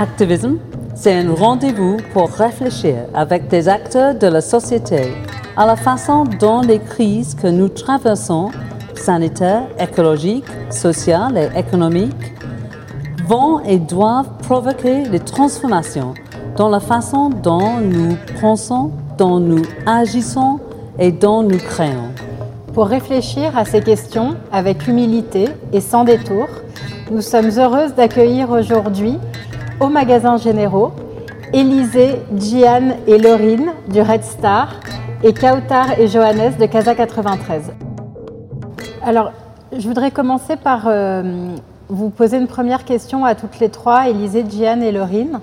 Activism, c'est un rendez-vous pour réfléchir avec des acteurs de la société à la façon dont les crises que nous traversons, sanitaires, écologiques, sociales et économiques, vont et doivent provoquer des transformations dans la façon dont nous pensons, dont nous agissons et dont nous créons. Pour réfléchir à ces questions avec humilité et sans détour, nous sommes heureuses d'accueillir aujourd'hui au magasin Généraux Élisée, Gian et Laurine du Red Star et Kautar et Johannes de Casa 93. Alors, je voudrais commencer par euh, vous poser une première question à toutes les trois, Élisée, Gian et Laurine.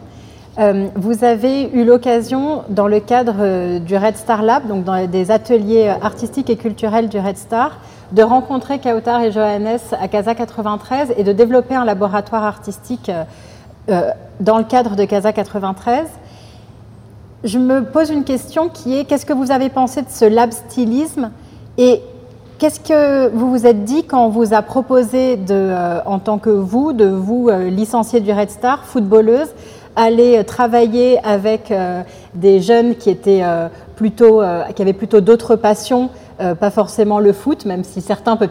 Euh, vous avez eu l'occasion, dans le cadre euh, du Red Star Lab, donc dans des ateliers artistiques et culturels du Red Star, de rencontrer Kautar et Johannes à Casa 93 et de développer un laboratoire artistique euh, dans le cadre de Casa 93. Je me pose une question qui est qu'est-ce que vous avez pensé de ce lab stylisme et qu'est-ce que vous vous êtes dit quand on vous a proposé, de, en tant que vous, de vous licencier du Red Star, footballeuse, aller travailler avec euh, des jeunes qui euh, euh, avaient plutôt d'autres passions, pas forcément le foot, même si certains peuvent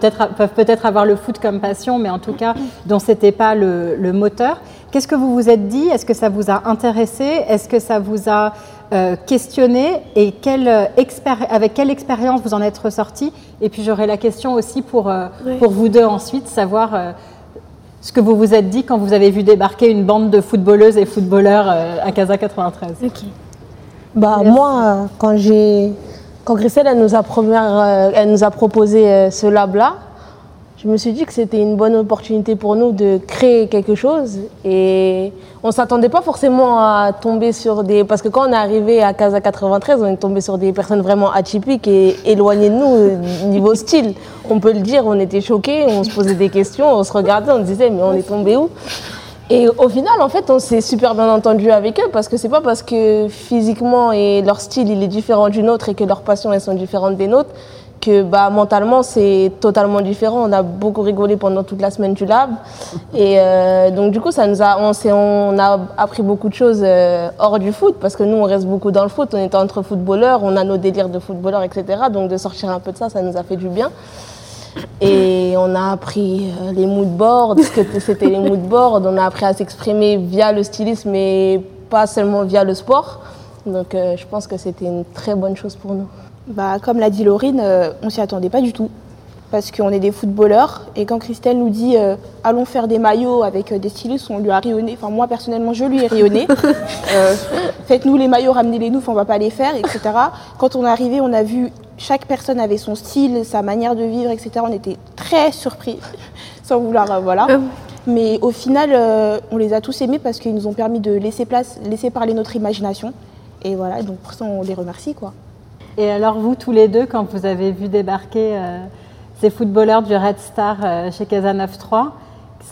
peut-être avoir le foot comme passion, mais en tout cas dont c'était pas le moteur. Qu'est-ce que vous vous êtes dit? Est-ce que ça vous a intéressé? Est-ce que ça vous a questionné? Et quelle avec quelle expérience vous en êtes ressorti? Et puis j'aurai la question aussi pour, pour vous deux ensuite, savoir ce que vous vous êtes dit quand vous avez vu débarquer une bande de footballeuses et footballeurs euh, à Casa 93 Bah, moi, quand j'ai quand Christelle elle nous a, première, euh, elle nous a proposé euh, ce lab-là, je me suis dit que c'était une bonne opportunité pour nous de créer quelque chose. Et on ne s'attendait pas forcément à tomber sur des... Parce que quand on est arrivé à Casa 93, on est tombé sur des personnes vraiment atypiques et éloignées de nous niveau style. On peut le dire, on était choqués, on se posait des questions, on se regardait, on se disait mais on est tombé où? Et au final, en fait, on s'est super bien entendu avec eux parce que c'est pas parce que physiquement et leur style il est différent du nôtre et que leurs passions elles sont différentes des nôtres que bah, mentalement c'est totalement différent. On a beaucoup rigolé pendant toute la semaine du lab. Et euh, donc du coup, ça nous a, on, on a appris beaucoup de choses euh, hors du foot parce que nous, on reste beaucoup dans le foot. On est entre footballeurs, on a nos délires de footballeurs, etc. Donc de sortir un peu de ça, ça nous a fait du bien. Et on a appris euh, les mood boards, ce que c'était les mood boards. On a appris à s'exprimer via le stylisme et pas seulement via le sport. Donc je pense que c'était une très bonne chose pour nous. Bah, comme l'a dit Laurine, euh, on s'y attendait pas du tout. Parce qu'on est des footballeurs. Et quand Christelle nous dit euh, allons faire des maillots avec euh, des stylistes, on lui a rayonné. Enfin, moi personnellement, je lui ai rayonné. Faites-nous les maillots, ramenez-les nous, on va pas les faire, etc. Quand on est arrivé, on a vu chaque personne avait son style, sa manière de vivre, etc. On était très surpris, sans vouloir, voilà. Mais au final, on les a tous aimés parce qu'ils nous ont permis de laisser place, laisser parler notre imagination. Et voilà, donc pour ça, on les remercie, quoi. Et alors vous tous les deux, quand vous avez vu débarquer euh, ces footballeurs du Red Star euh, chez Casa 9-3,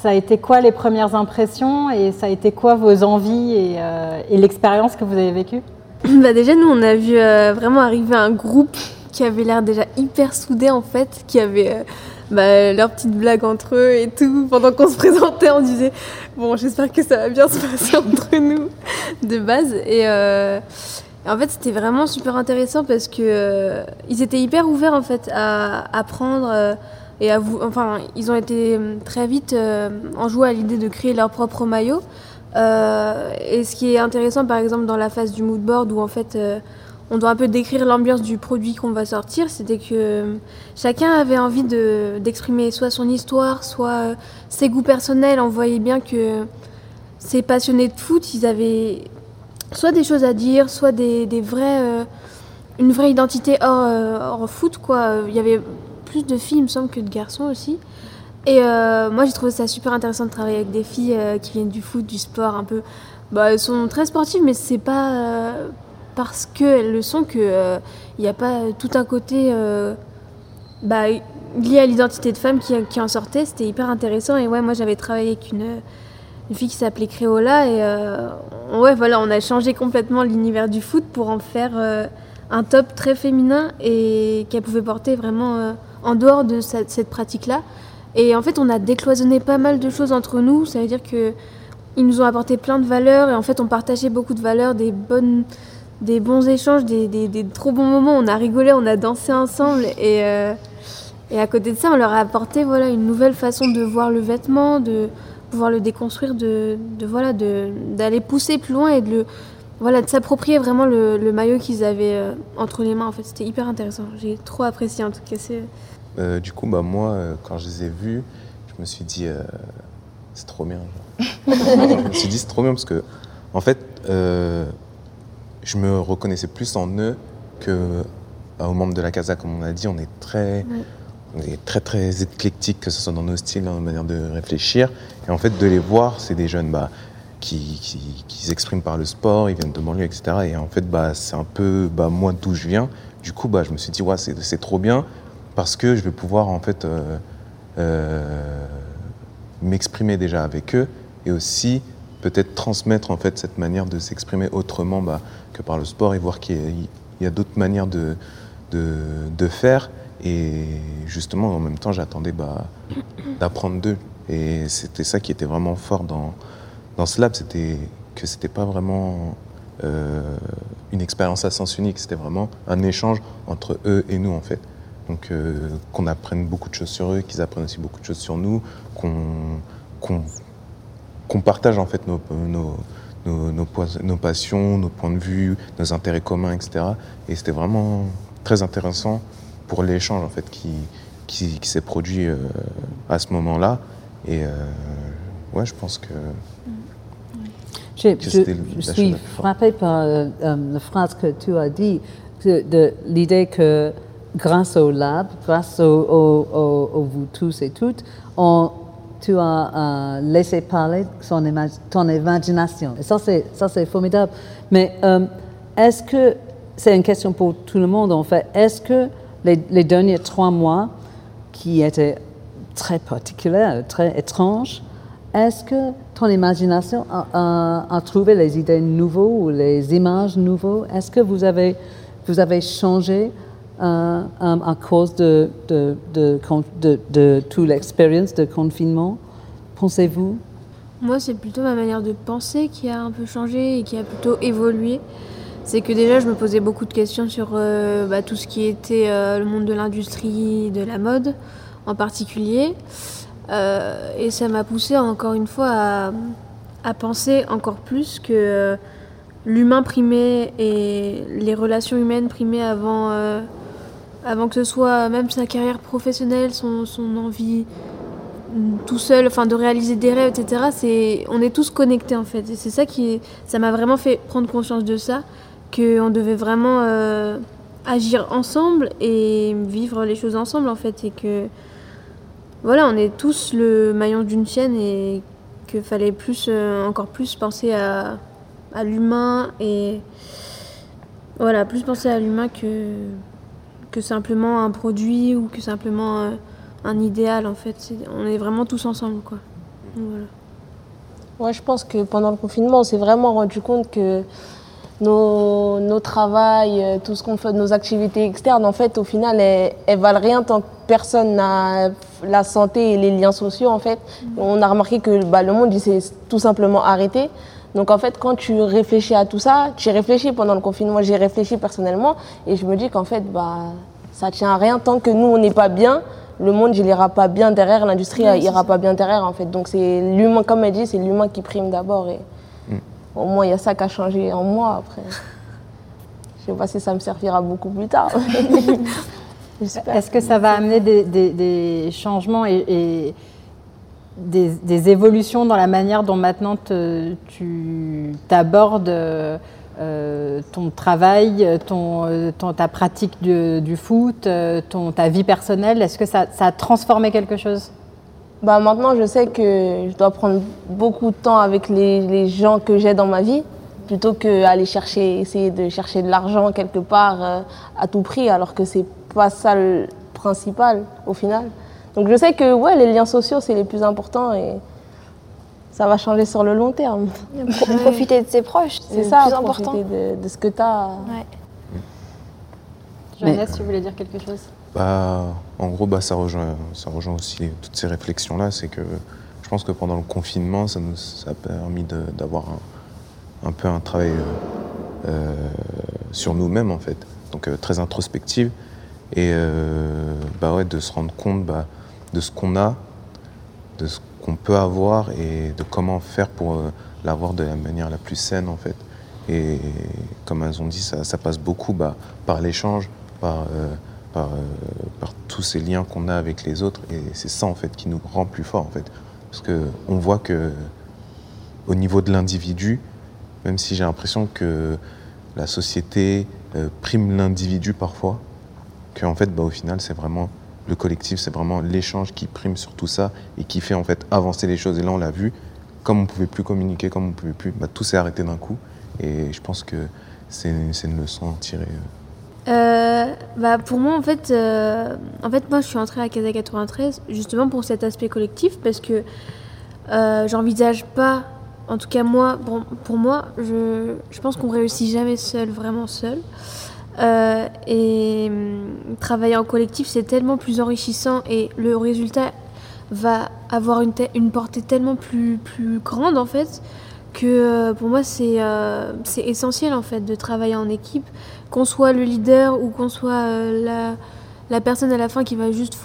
ça a été quoi les premières impressions et ça a été quoi vos envies et, euh, l'expérience que vous avez vécue? Bah Déjà, nous, on a vu vraiment arriver un groupe qui avait l'air déjà hyper soudé en fait, qui avait bah, leurs petites blagues entre eux et tout. Pendant qu'on se présentait, on disait Bon, j'espère que ça va bien se passer entre nous de base. Et en fait, c'était vraiment super intéressant parce que euh, ils étaient hyper ouverts en fait à apprendre euh, et à vous. Enfin, ils ont été euh, très vite en jouant à l'idée de créer leur propre maillot. et ce qui est intéressant, par exemple, dans la phase du mood board où en fait on doit un peu décrire l'ambiance du produit qu'on va sortir, c'était que chacun avait envie d'exprimer soit son histoire, soit ses goûts personnels. On voyait bien que ces passionnés de foot, ils avaient soit des choses à dire, soit des, des vrais, euh, une vraie identité hors, euh, hors, foot. Quoi. Il y avait plus de filles, il me semble, que de garçons aussi. Et euh, moi, j'ai trouvé ça super intéressant de travailler avec des filles qui viennent du foot, du sport, un peu. Bah, elles sont très sportives, mais c'est pas parce qu'elles le sont qu'il n'y a pas tout un côté bah, lié à l'identité de femme qui, qui en sortait. C'était hyper intéressant. Et ouais, moi, j'avais travaillé avec une une fille qui s'appelait Créola et euh, ouais voilà on a changé complètement l'univers du foot pour en faire euh, un top très féminin et qu'elle pouvait porter vraiment euh, en dehors de cette, pratique là et en fait on a décloisonné pas mal de choses entre nous ça veut dire que ils nous ont apporté plein de valeurs et en fait on partageait beaucoup de valeurs, des bonnes, des bons échanges, des, des, des trop bons moments. On a rigolé, on a dansé ensemble et et à côté de ça, on leur a apporté voilà une nouvelle façon de voir le vêtement, de pouvoir le déconstruire, de, de voilà de d'aller pousser plus loin et de le voilà, de s'approprier vraiment le, le maillot qu'ils avaient euh, entre les mains. En fait, c'était hyper intéressant. J'ai trop apprécié en tout cas. c'est- Euh, du coup, bah, moi, euh, quand je les ai vus, je me suis dit, euh, c'est trop bien. je me suis dit, c'est trop bien parce que, en fait, euh, je me reconnaissais plus en eux que aux membres de la Casa. Comme on a dit, on est très, on est très, très éclectique, que ce soit dans nos styles, dans nos manières de réfléchir. Et en fait, de les voir, c'est des jeunes bah, qui, qui, qui s'expriment par le sport, ils viennent de banlieue, etc. Et en fait, bah, c'est un peu bah, moi d'où je viens. Du coup, bah, je me suis dit, ouais, c'est trop bien parce que je vais pouvoir en fait euh, euh, m'exprimer déjà avec eux et aussi peut-être transmettre en fait cette manière de s'exprimer autrement bah, que par le sport et voir qu'il y a, a d'autres manières de, de, de faire et justement en même temps j'attendais bah, d'apprendre d'eux. Et c'était ça qui était vraiment fort dans, dans ce lab c'était que c'était pas vraiment euh, une expérience à sens unique. C'était vraiment un échange entre eux et nous en fait. Donc euh, qu'on apprenne beaucoup de choses sur eux, qu'ils apprennent aussi beaucoup de choses sur nous, qu'on qu'on qu'on partage en fait nos, nos, nos, nos passions, nos points de vue, nos intérêts communs, etc. Et c'était vraiment très intéressant pour l'échange en fait qui, qui, qui s'est produit euh, à ce moment-là. Et euh, ouais, je pense que que Je, je la suis la- frappée par euh, euh, la phrase que tu as dit, de l'idée que grâce au lab, grâce au, au- au- au vous tous et toutes, on, tu as euh, laissé parler son ima- ton imagination. Et ça, c'est formidable. Mais euh, est-ce que, c'est une question pour tout le monde en fait, est-ce que les, derniers trois mois, qui étaient très particuliers, très étranges, est-ce que ton imagination a, trouvé les idées nouvelles ou les images nouvelles Est-ce que vous avez, vous avez changé euh, euh, à cause de, de, de, de toute l'expérience de confinement? Pensez-vous? Moi, c'est plutôt ma manière de penser qui a un peu changé et qui a plutôt évolué. C'est que déjà, je me posais beaucoup de questions sur euh, bah, tout ce qui était euh, le monde de l'industrie, de la mode en particulier. Euh, et ça m'a poussé encore une fois à, penser encore plus que l'humain primait et les relations humaines primaient avant, avant que ce soit même sa carrière professionnelle, son, son envie tout seul, enfin de réaliser des rêves, etc. C'est, on est tous connectés en fait. Et c'est ça qui, ça m'a vraiment fait prendre conscience de ça, qu'on devait vraiment euh, agir ensemble et vivre les choses ensemble en fait, et que voilà, on est tous le maillon d'une chaîne et qu'il fallait plus, euh, encore plus penser à, l'humain et voilà, plus penser à l'humain que que simplement un produit ou que simplement euh, un idéal en fait. On est vraiment tous ensemble quoi. Voilà. Ouais, je pense que pendant le confinement, on s'est vraiment rendu compte que nos, nos travails, euh, tout ce qu'on fait, nos activités externes, en fait, au final, elles, elles valent rien tant que personne n'a la santé et les liens sociaux, en fait. On a remarqué que bah, le monde, il s'est tout simplement arrêté. Donc, en fait, quand tu réfléchis à tout ça, tu réfléchis pendant le confinement, j'ai réfléchi personnellement, et je me dis qu'en fait, bah, ça tient à rien tant que nous, on n'est pas bien. Le monde, il ira pas bien derrière, l'industrie il c'est ira ça. pas bien derrière, en fait. Donc, c'est l'humain, comme elle dit, c'est l'humain qui prime d'abord. Et au moins, il y a ça qui a changé en moi après. Je sais pas si ça me servira beaucoup plus tard. Est-ce que ça va amener des, des- des changements et, et des, des évolutions dans la manière dont maintenant te- tu t'abordes euh, ton travail, ton, ton- ta pratique du, du foot, ton, ta vie personnelle? Est-ce que ça, ça a transformé quelque chose? Bah, maintenant, je sais que je dois prendre beaucoup de temps avec les, les gens que j'ai dans ma vie, plutôt qu'aller chercher, essayer de chercher de l'argent quelque part euh, à tout prix, alors que c'est pas ça le principal au final. Donc je sais que ouais, les liens sociaux, c'est les plus importants et ça va changer sur le long terme. Pro- profiter de ses proches, c'est le ça, plus important. profiter de, de ce que tu as. Ouais. Jeannette, tu voulais dire quelque chose? Bah, en gros, bah, ça, rejoint, ça rejoint aussi toutes ces réflexions-là. C'est que je pense que pendant le confinement, ça nous a permis d'avoir un, peu un travail euh, euh, sur nous-mêmes, en fait. Donc euh, très introspective. Et bah ouais, de se rendre compte bah, de ce qu'on a, de ce qu'on peut avoir et de comment faire pour l'avoir de la manière la plus saine, en fait. Et comme elles ont dit, ça, passe beaucoup bah, par l'échange, par, par, euh, par tous ces liens qu'on a avec les autres. Et c'est ça, en fait, qui nous rend plus forts, en fait. Parce qu'on voit que au niveau de l'individu, même si j'ai l'impression que la société euh, prime l'individu parfois, qu'en fait, bah, au final, c'est vraiment le collectif, c'est vraiment l'échange qui prime sur tout ça et qui fait en fait avancer les choses. Et là, on l'a vu, comme on pouvait plus communiquer, comme on pouvait plus, bah, tout s'est arrêté d'un coup. Et je pense que c'est c'est une leçon à tirer. Euh. Bah pour moi en fait, euh, en fait moi je suis entrée à Casa 93 justement pour cet aspect collectif parce que euh, j'envisage pas, en tout cas moi, pour, pour moi, je, je pense qu'on réussit jamais seul, vraiment seul. Euh, et hum, travailler en collectif c'est tellement plus enrichissant et le résultat va avoir une, une portée tellement plus, plus grande en fait que pour moi c'est essentiel en fait de travailler en équipe qu'on soit le leader ou qu'on soit euh, la, la personne à la fin qui va juste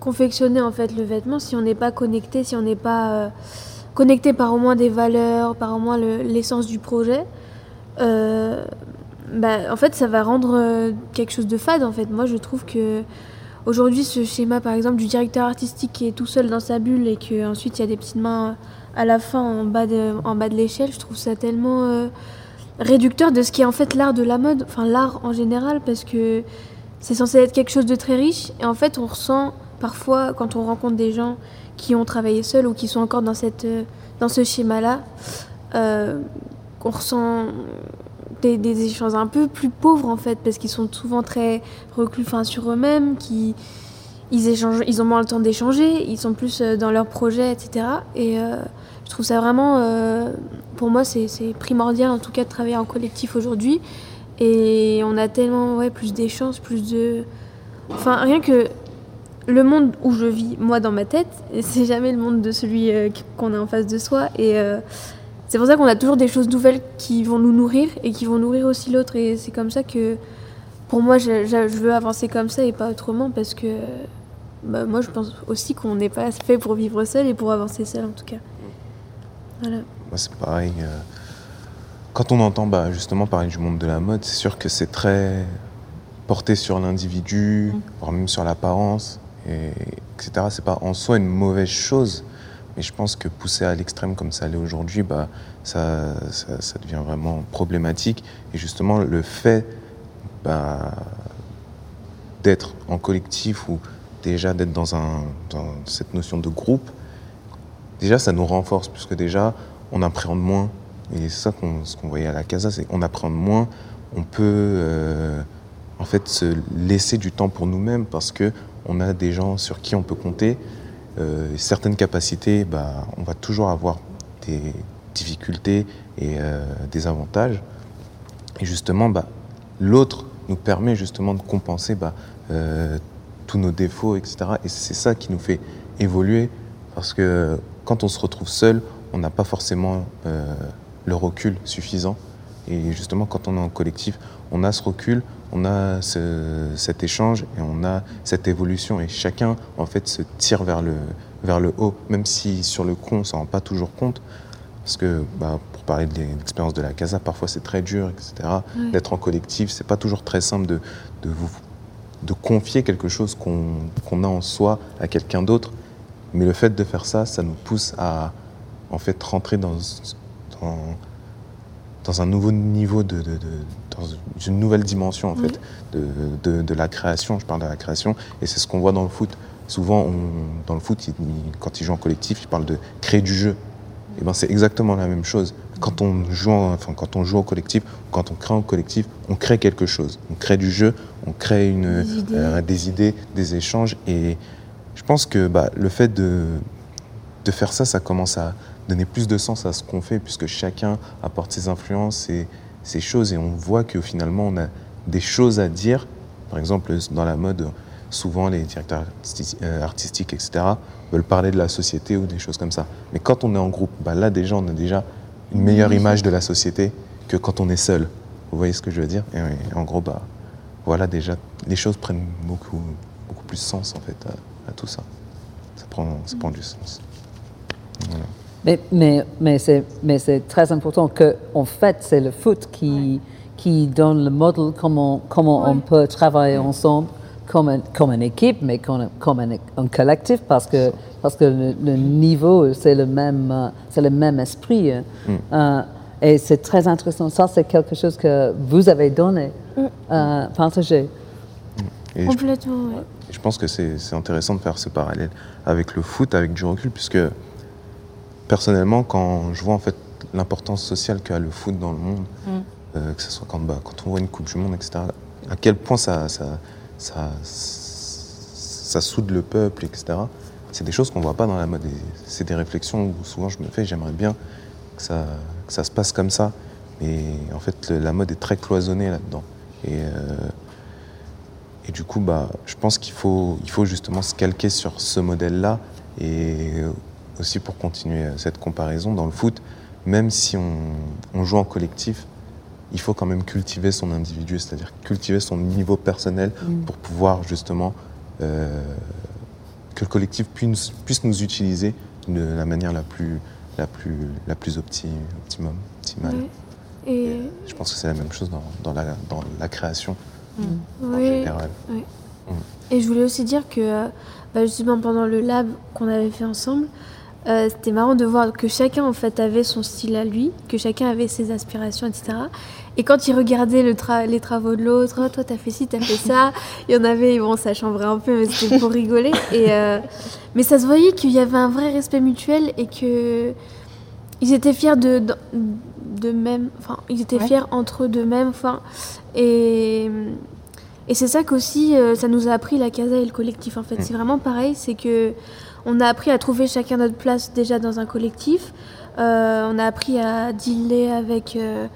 confectionner en fait le vêtement si on n'est pas connecté si on n'est pas euh, connecté par au moins des valeurs par au moins le- l'essence du projet euh, bah, en fait ça va rendre quelque chose de fade en fait. Moi je trouve que aujourd'hui ce schéma par exemple du directeur artistique qui est tout seul dans sa bulle et que ensuite il y a des petites mains à la fin en bas de, l'échelle je trouve ça tellement réducteur de ce qui est en fait l'art de la mode, enfin l'art en général, parce que c'est censé être quelque chose de très riche. Et en fait, on ressent parfois, quand on rencontre des gens qui ont travaillé seuls ou qui sont encore dans, cette, euh, dans ce schéma-là, euh, on ressent des, des échanges un peu plus pauvres en fait, parce qu'ils sont souvent très reclus sur eux-mêmes, qui ils, échangent, ils ont moins le temps d'échanger, ils sont plus euh, dans leurs projets, etc. Et je trouve ça vraiment, euh, pour moi, c'est primordial en tout cas de travailler en collectif aujourd'hui. Et on a tellement ouais, plus d'échanges, plus de. Enfin, rien que le monde où je vis, moi, dans ma tête, c'est jamais le monde de celui euh, qu'on a en face de soi. Et euh, c'est pour ça qu'on a toujours des choses nouvelles qui vont nous nourrir et qui vont nourrir aussi l'autre. Et c'est comme ça que, pour moi, je, je- je veux avancer comme ça et pas autrement parce que bah, moi, je pense aussi qu'on n'est pas fait pour vivre seul et pour avancer seul en tout cas. Voilà. Moi, c'est pareil. euh, Quand on entend bah, justement parler du monde de la mode, c'est sûr que c'est très porté sur l'individu, voire même sur l'apparence, et, etc. C'est pas en soi une mauvaise chose, mais je pense que poussé à l'extrême comme ça l'est aujourd'hui, bah, ça, ça, ça devient vraiment problématique. Et justement, le fait bah, d'être en collectif ou déjà d'être dans, un, dans cette notion de groupe, déjà ça nous renforce puisque déjà on appréhende moins. Et c'est ça qu'on ce qu'on voyait à la casa c'est qu'on appréhende moins. On peut euh, en fait se laisser du temps pour nous-mêmes parce que on a des gens sur qui on peut compter. Euh, certaines capacités bah, on va toujours avoir des difficultés et euh, des avantages. Et justement bah, l'autre nous permet justement de compenser bah, tous nos défauts etc et c'est ça qui nous fait évoluer parce que quand on se retrouve seul, on n'a pas forcément euh, le recul suffisant. Et justement, quand on est en collectif, on a ce recul, on a ce- cet échange et on a cette évolution. Et chacun, en fait, se tire vers le, vers le haut, même si sur le coup, on s'en rend pas toujours compte. Parce que, bah, pour parler de l'expérience de la casa, parfois c'est très dur, etc. D'être en collectif, c'est pas toujours très simple de, de, vous, de confier quelque chose qu'on qu'on a en soi à quelqu'un d'autre. Mais le fait de faire ça, ça nous pousse à en fait rentrer dans, dans, dans un nouveau niveau de, de- de- dans une nouvelle dimension en fait de, de- de la création. Je parle de la création et c'est ce qu'on voit dans le foot. Souvent, on- dans le foot, il- quand ils jouent en collectif, ils parlent de créer du jeu. Et ben c'est exactement la même chose. Quand on joue, en- enfin quand on joue au collectif, quand on crée en collectif, on crée quelque chose. On crée du jeu, on crée une, Des idées. euh, des idées, des échanges. Et je pense que bah, le fait de, de faire ça, ça commence à donner plus de sens à ce qu'on fait, puisque chacun apporte ses influences et ses choses, et on voit que finalement on a des choses à dire. Par exemple, dans la mode, souvent les directeurs artisti- euh, artistiques, etc., veulent parler de la société ou des choses comme ça. Mais quand on est en groupe, bah là déjà, on a déjà une meilleure image de la société que quand on est seul. Vous voyez ce que je veux dire? Et en gros, bah, voilà, déjà, les choses prennent beaucoup, beaucoup plus sens en fait à, tout ça. Ça prend, ça prend du sens. Voilà. Mais, mais, mais c'est mais c'est très important que, en fait, c'est le foot qui, qui donne le modèle comment, comment on peut travailler ensemble comme, un- comme une équipe, mais comme, comme un, un collectif, parce que, parce que le, le niveau, c'est le même, c'est le même esprit. hein. Euh, et c'est très intéressant. Ça, c'est quelque chose que vous avez donné, euh, partagé. Et je Complètement, ouais. Je pense que c'est intéressant de faire ce parallèle avec le foot, avec du recul, puisque personnellement, quand je vois en fait l'importance sociale qu'a le foot dans le monde, euh, que ce soit quand, bah, quand on voit une Coupe du Monde, etc., à quel point ça, ça, ça, ça soude le peuple, etc., c'est des choses qu'on ne voit pas dans la mode. C'est des réflexions où souvent je me fais, j'aimerais bien que ça, que ça se passe comme ça. Mais en fait, la mode est très cloisonnée là-dedans. Et, euh, et du coup, bah, je pense qu'il faut, il faut justement se calquer sur ce modèle-là. Et aussi pour continuer cette comparaison, dans le foot, même si on, on joue en collectif, il faut quand même cultiver son individu, c'est-à-dire cultiver son niveau personnel pour pouvoir justement euh, que le collectif puisse, puisse nous utiliser de la manière la plus, la plus, la plus opti- optimum, optimale. Et Je pense que c'est la même chose dans, dans la, dans la création en ouais. général. Et je voulais aussi dire que bah, justement pendant le lab qu'on avait fait ensemble, euh, c'était marrant de voir que chacun en fait avait son style à lui, que chacun avait ses aspirations, etc. Et quand il regardait le tra- les travaux de l'autre, oh, toi t'as fait ci, t'as fait ça, il y en avait, bon ça chambrait un peu, mais c'était pour rigoler. Et, euh, mais ça se voyait qu'il y avait un vrai respect mutuel et que ils étaient fiers de, de, de même, enfin ils étaient Ouais. fiers entre eux d'eux-mêmes, enfin et et c'est ça qu'aussi, euh, ça nous a appris la casa et le collectif. En fait, c'est vraiment pareil. C'est que on a appris à trouver chacun notre place déjà dans un collectif. Euh, on a appris à dealer avec euh,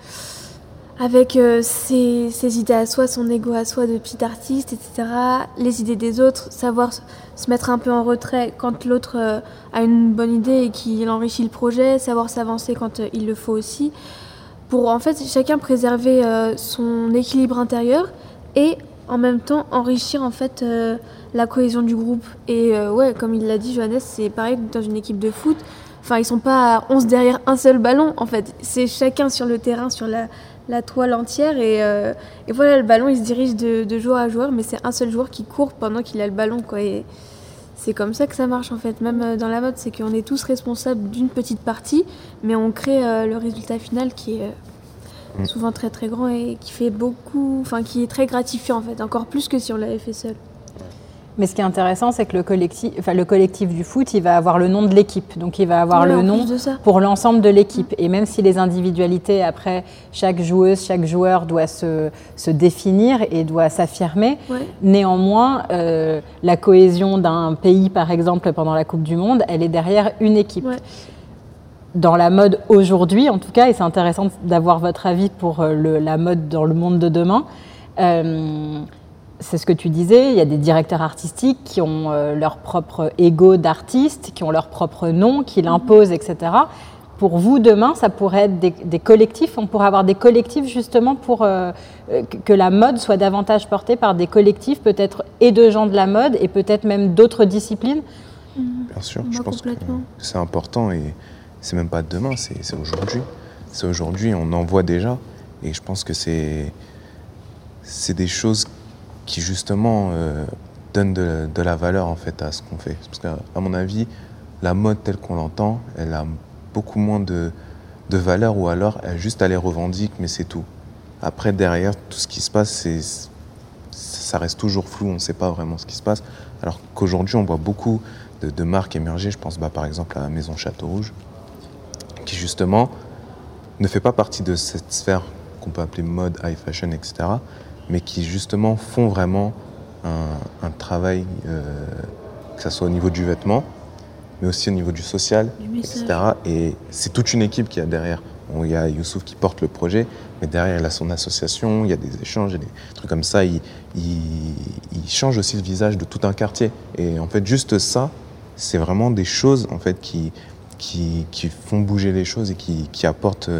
avec euh, ses, idées à soi, son ego à soi de petit artiste, etc. Les idées des autres, savoir se mettre un peu en retrait quand l'autre euh, a une bonne idée et qu'il enrichit le projet, savoir s'avancer quand euh, il le faut aussi. Pour en fait chacun préserver son équilibre intérieur et en même temps enrichir en fait la cohésion du groupe. Et ouais, comme il l'a dit Johannes, c'est pareil dans une équipe de foot. Enfin, ils sont pas à 11 derrière un seul ballon en fait. C'est chacun sur le terrain, sur la, la toile entière. Et, euh, et voilà, le ballon il se dirige de, de joueur à joueur, mais c'est un seul joueur qui court pendant qu'il a le ballon quoi. Et c'est comme ça que ça marche en fait. Même euh, dans la mode, c'est qu'on est tous responsables d'une petite partie, mais on crée euh, le résultat final qui est euh, souvent très très grand et qui fait beaucoup, enfin qui est très gratifiant en fait, encore plus que si on l'avait fait seul. Mais ce qui est intéressant, c'est que le collectif, enfin, le collectif du foot, il va avoir le nom de l'équipe. Donc, il va avoir le nom pour l'ensemble de l'équipe. Et même si les individualités, après, chaque joueuse, chaque joueur doit se, se définir et doit s'affirmer, Ouais. néanmoins, euh, la cohésion d'un pays, par exemple, pendant la Coupe du Monde, elle est derrière une équipe. Ouais. Dans la mode aujourd'hui, en tout cas, et c'est intéressant d'avoir votre avis pour euh, le- la mode dans le monde de demain. euh, c'est ce que tu disais, il y a des directeurs artistiques qui ont euh, leur propre ego d'artiste, qui ont leur propre nom, qui l'imposent, etc. Pour vous, demain, ça pourrait être des, des collectifs, on pourrait avoir des collectifs justement pour euh, que- la mode soit davantage portée par des collectifs, peut-être et de gens de la mode, et peut-être même d'autres disciplines? Bien sûr, Moi, je pense que c'est important et c'est même pas demain, c'est c'est aujourd'hui. C'est aujourd'hui, on en voit déjà et je pense que c'est c'est des choses qui justement euh, donnent de, la valeur en fait à ce qu'on fait. Parce qu'à mon avis, la mode telle qu'on l'entend, elle a beaucoup moins de, de valeur ou alors elle juste les revendique, mais c'est tout. Après derrière tout ce qui se passe, c'est ça reste toujours flou, on ne sait pas vraiment ce qui se passe. Alors qu'aujourd'hui, on voit beaucoup de, de marques émerger. Je pense bah, par exemple à la Maison Château Rouge, qui justement ne fait pas partie de cette sphère qu'on peut appeler mode, high fashion, etc. Mais qui justement font vraiment un, un travail, euh, que ce soit au niveau du vêtement, mais aussi au niveau du social, Du etc. Et c'est toute une équipe qui a derrière il y a Youssouf qui porte le projet, mais derrière, il a son association, il y a des échanges, il y a des trucs comme ça. Il, il- il change aussi le visage de tout un quartier. Et en fait, juste ça, c'est vraiment des choses en fait, qui, qui, qui font bouger les choses et qui, qui apportent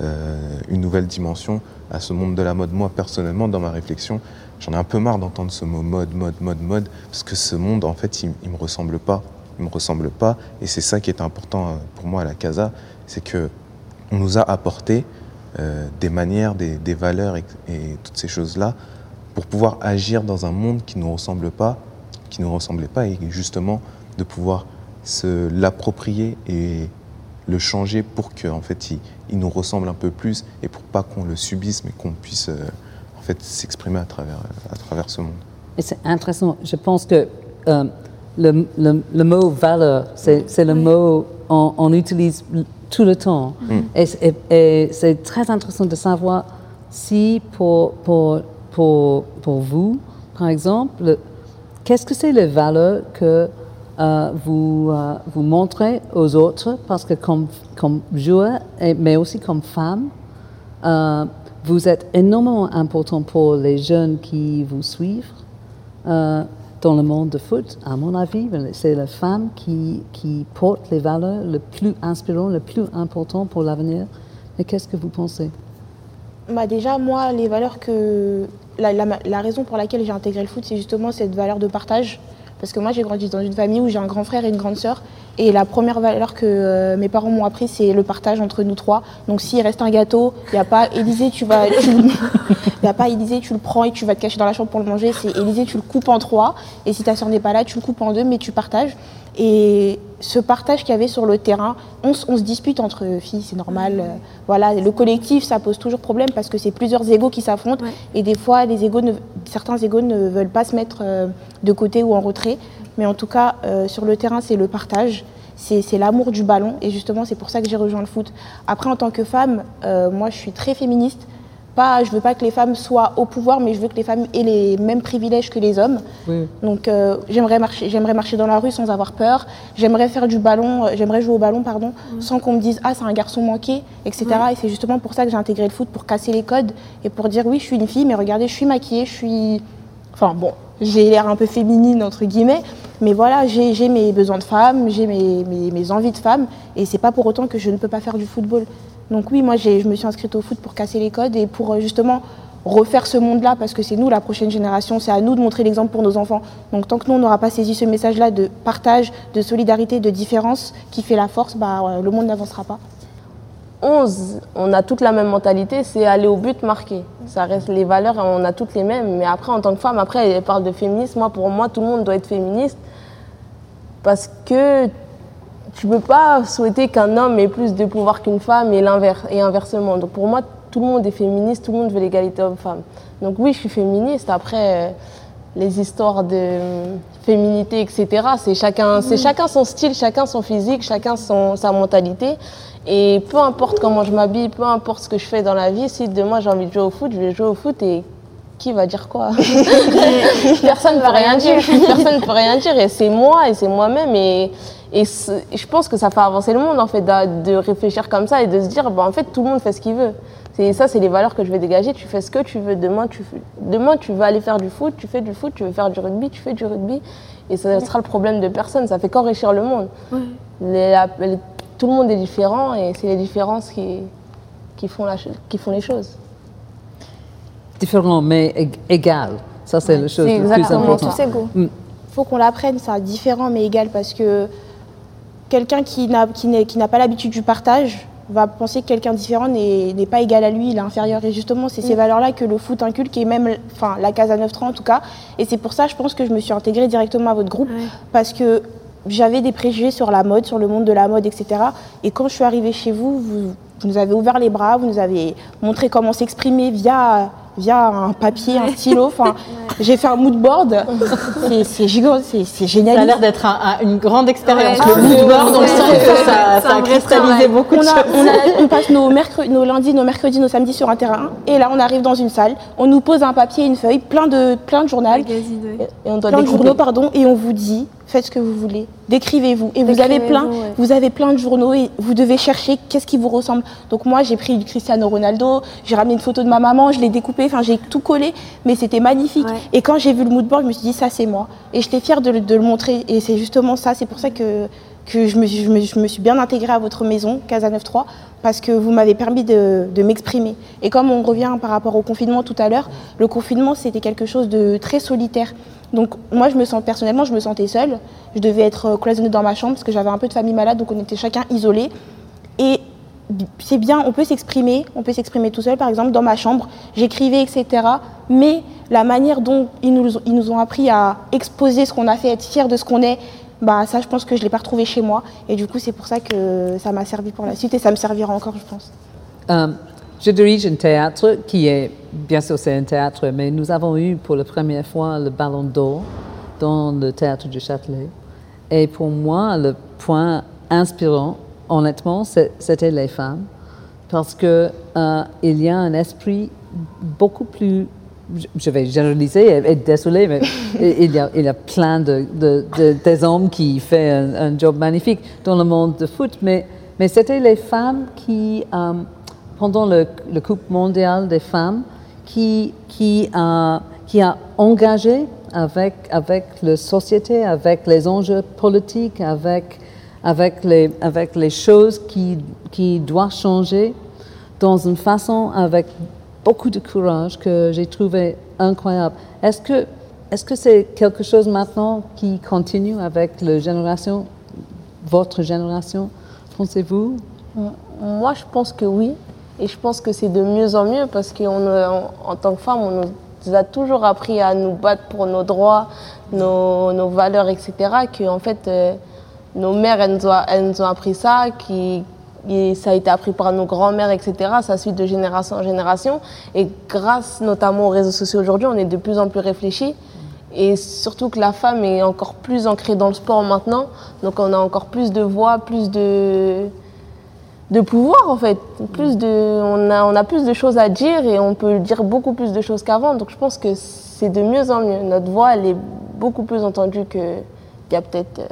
euh, une nouvelle dimension à ce monde de la mode. Moi, personnellement, dans ma réflexion, j'en ai un peu marre d'entendre ce mot mode, mode, mode, mode, parce que ce monde, en fait, il ne me ressemble pas. Il me ressemble pas. Et c'est ça qui est important euh, pour moi à la Casa, c'est que on nous a apporté euh, des manières, des, des valeurs et, toutes ces choses-là pour pouvoir agir dans un monde qui ne nous ressemble pas, qui nous ressemblait pas, et justement de pouvoir se l'approprier et le changer pour que en fait il, il nous ressemble un peu plus et pour pas qu'on le subisse mais qu'on puisse euh, en fait s'exprimer à travers à travers ce monde. Et c'est intéressant. Je pense que euh, le, le- le mot valeur, c'est c'est le mot on, on utilise tout le temps. Et, c'est- et- et c'est très intéressant de savoir si pour, pour, pour, pour vous, par exemple, le- qu'est-ce que c'est les valeurs que euh, vous, euh, vous montrez aux autres Parce que comme, joueur, mais aussi comme femme, euh, vous êtes énormément important pour les jeunes qui vous suivent euh, dans le monde de foot. À mon avis, c'est la femme qui, qui porte les valeurs le plus inspirant, le plus important pour l'avenir. Mais qu'est-ce que vous pensez? Bah déjà, moi, les valeurs que. La raison pour laquelle j'ai intégré le foot, c'est justement cette valeur de partage. Parce que moi, j'ai grandi dans une famille où j'ai un grand frère et une grande sœur. Et la première valeur que euh, mes parents m'ont appris, c'est le partage entre nous trois. Donc, s'il reste un gâteau, il n'y a pas Élisée, tu vas. tu y a pas Élisée, tu le prends et tu vas te cacher dans la chambre pour le manger. C'est Élisée, tu le coupes en trois. Et si ta sœur n'est pas là, tu le coupes en deux, mais tu partages. Et ce partage qu'il y avait sur le terrain, on, se dispute entre filles, c'est normal. euh, voilà, le collectif, ça pose toujours problème parce que c'est plusieurs égaux qui s'affrontent. Ouais. Et des fois, les égos ne- certains égaux ne veulent pas se mettre euh, de côté ou en retrait. Mais en tout cas, euh, sur le terrain, c'est le partage. C'est l'amour du ballon. Et justement, c'est pour ça que j'ai rejoint le foot. Après, en tant que femme, euh, moi, je suis très féministe. Pas, je veux pas que les femmes soient au pouvoir, mais je veux que les femmes aient les mêmes privilèges que les hommes. Oui. Donc euh, j'aimerais marcher, j'aimerais marcher dans la rue sans avoir peur. J'aimerais faire du ballon, j'aimerais jouer au ballon, pardon, sans qu'on me dise ah c'est un garçon manqué, etc. Et c'est justement pour ça que j'ai intégré le foot pour casser les codes et pour dire oui je suis une fille, mais regardez je suis maquillée, je suis, enfin bon, j'ai l'air un peu féminine entre guillemets, mais voilà j'ai mes besoins de femme, j'ai mes, envies de femme et c'est pas pour autant que je ne peux pas faire du football. Donc oui moi je me suis inscrite au foot pour casser les codes et pour euh, justement refaire ce monde-là parce que c'est nous la prochaine génération, c'est à nous de montrer l'exemple pour nos enfants. Donc tant que nous on n'aura pas saisi ce message-là de partage, de solidarité, de différence qui fait la force, bah, euh, le monde n'avancera pas. 11, on a toute la même mentalité, c'est aller au but marquer. Ça reste les valeurs, on a toutes les mêmes. Mais après, en tant que femme, après, elle parle de féminisme. Moi, pour moi, tout le monde doit être féministe. Parce que tu ne peux pas souhaiter qu'un homme ait plus de pouvoir qu'une femme et, l'inverse, et inversement. Donc pour moi, tout le monde est féministe, tout le monde veut l'égalité homme-femme. Donc oui, je suis féministe. Après, les histoires de féminité, etc., c'est chacun, c'est chacun son style, chacun son physique, chacun son, sa mentalité. Et peu importe comment je m'habille, peu importe ce que je fais dans la vie, si demain j'ai envie de jouer au foot, je vais jouer au foot et qui va dire quoi? Personne ne peut rien dire. Personne ne peut rien dire. Et c'est moi et c'est moi-même. Et, et je pense que ça fait avancer le monde, en fait, de, réfléchir comme ça et de se dire, bah, en fait, tout le monde fait ce qu'il veut. C'est ça, c'est les valeurs que je vais dégager. Tu fais ce que tu veux. Demain, tu, demain, tu vas aller faire du foot, tu fais du foot, tu veux faire du rugby, tu fais du rugby. Et ça sera le problème de personne. Ça fait qu'enrichir le monde. Les- la- les- tout le monde est différent et c'est les différences qui, qui, font la, qui font les choses. Différent, mais ég- égal. Ça, c'est la chose c'est la plus exactement importante. Tous égaux. faut qu'on l'apprenne, ça, différent mais égal, parce que quelqu'un qui n'a qui n'est- qui n'a pas l'habitude du partage va penser que quelqu'un différent n'est n'est pas égal à lui, il est inférieur. Et justement, c'est ces valeurs-là que le foot inculque, et même enfin, la Casa 9-3 en tout cas. Et c'est pour ça, je pense que je me suis intégrée directement à votre groupe, Ouais. parce que j'avais des préjugés sur la mode, sur le monde de la mode, etc. Et quand je suis arrivée chez vous, vous, vous nous avez ouvert les bras, vous nous avez montré comment s'exprimer via, via un papier, un stylo. Enfin, J'ai fait un mood board. C'est- génial. Ça a l'air d'être un- un- une grande expérience. Ouais. le mood board, on sent que ça, ça a cristallisé beaucoup de On, a- choses. on a- on passe nos, nos lundis, nos mercredis, nos samedis sur un terrain. Et là, on arrive dans une salle. On nous pose un papier et une feuille, plein de, plein de journaux. Et on doit plein de journaux, pardon, et on vous dit, faites ce que vous voulez, décrivez-vous. Et vous avez plein, Décrivez-vous, ouais. vous avez plein de journaux et vous devez chercher qu'est-ce qui vous ressemble. Donc moi, j'ai pris du Cristiano Ronaldo, j'ai ramené une photo de ma maman, je l'ai découpé, enfin j'ai tout collé, mais c'était magnifique. Ouais. Et quand j'ai vu le mood board, je me suis dit, ça c'est moi. Et j'étais fière de le montrer. Et c'est justement ça, c'est pour ça que, que je, me, suis- bien intégrée à votre maison, Casa 93, parce que vous m'avez permis de, m'exprimer. Et comme on revient par rapport au confinement tout à l'heure, le confinement c'était quelque chose de très solitaire. Donc moi, je me sens personnellement, je me sentais seule. Je devais être euh, cloisonnée dans ma chambre parce que j'avais un peu de famille malade, donc on était chacun isolés. Et c'est bien, on peut s'exprimer, on peut s'exprimer tout seul, par exemple, dans ma chambre, j'écrivais, etc. Mais la manière dont ils nous, ils nous ont appris à exposer ce qu'on a fait, être fiers de ce qu'on est, bah ça, je pense que je ne l'ai pas retrouvé chez moi. Et du coup, c'est pour ça que ça m'a servi pour la suite et ça me servira encore, je pense. Euh, je dirige un théâtre qui est, bien sûr c'est un théâtre, mais nous avons eu pour la première fois le Ballon d'Or dans le théâtre du Châtelet. Et pour moi, le point inspirant, honnêtement, c'était les femmes, parce que euh, y a un esprit beaucoup plus je- vais généraliser et être désolé, mais il y a, il y a plein de, de- de- des hommes qui font un, un job magnifique dans le monde de foot, mais, mais c'était les femmes qui, euh, pendant le, le Coupe mondiale des femmes, qui, qui, a, qui a engagé avec, avec la société, avec les enjeux politiques, avec, avec, les, avec les choses qui, qui doivent changer dans une façon avec beaucoup de courage que j'ai trouvé incroyable. Est-ce que est-ce que c'est quelque chose maintenant qui continue avec la génération, votre génération, pensez-vous? Moi, je pense que oui. Et je pense que c'est de mieux en mieux parce qu'en en tant que femme, on nous a toujours appris à nous battre pour nos droits, nos, nos valeurs, etc. Que, en fait, euh, nos mères, elles nous, ont, elles nous ont appris ça, qui, et ça a été appris par nos grands-mères, etc. Ça suit de génération en génération. Et grâce notamment aux réseaux sociaux aujourd'hui, on est de plus en plus réfléchis. Et surtout que la femme est encore plus ancrée dans le sport maintenant. Donc on a encore plus de voix, plus de, de pouvoir en fait. Plus de, on, a, on a plus de choses à dire et on peut dire beaucoup plus de choses qu'avant. Donc je pense que c'est de mieux en mieux. Notre voix, elle est beaucoup plus entendue qu'il y a peut-être euh,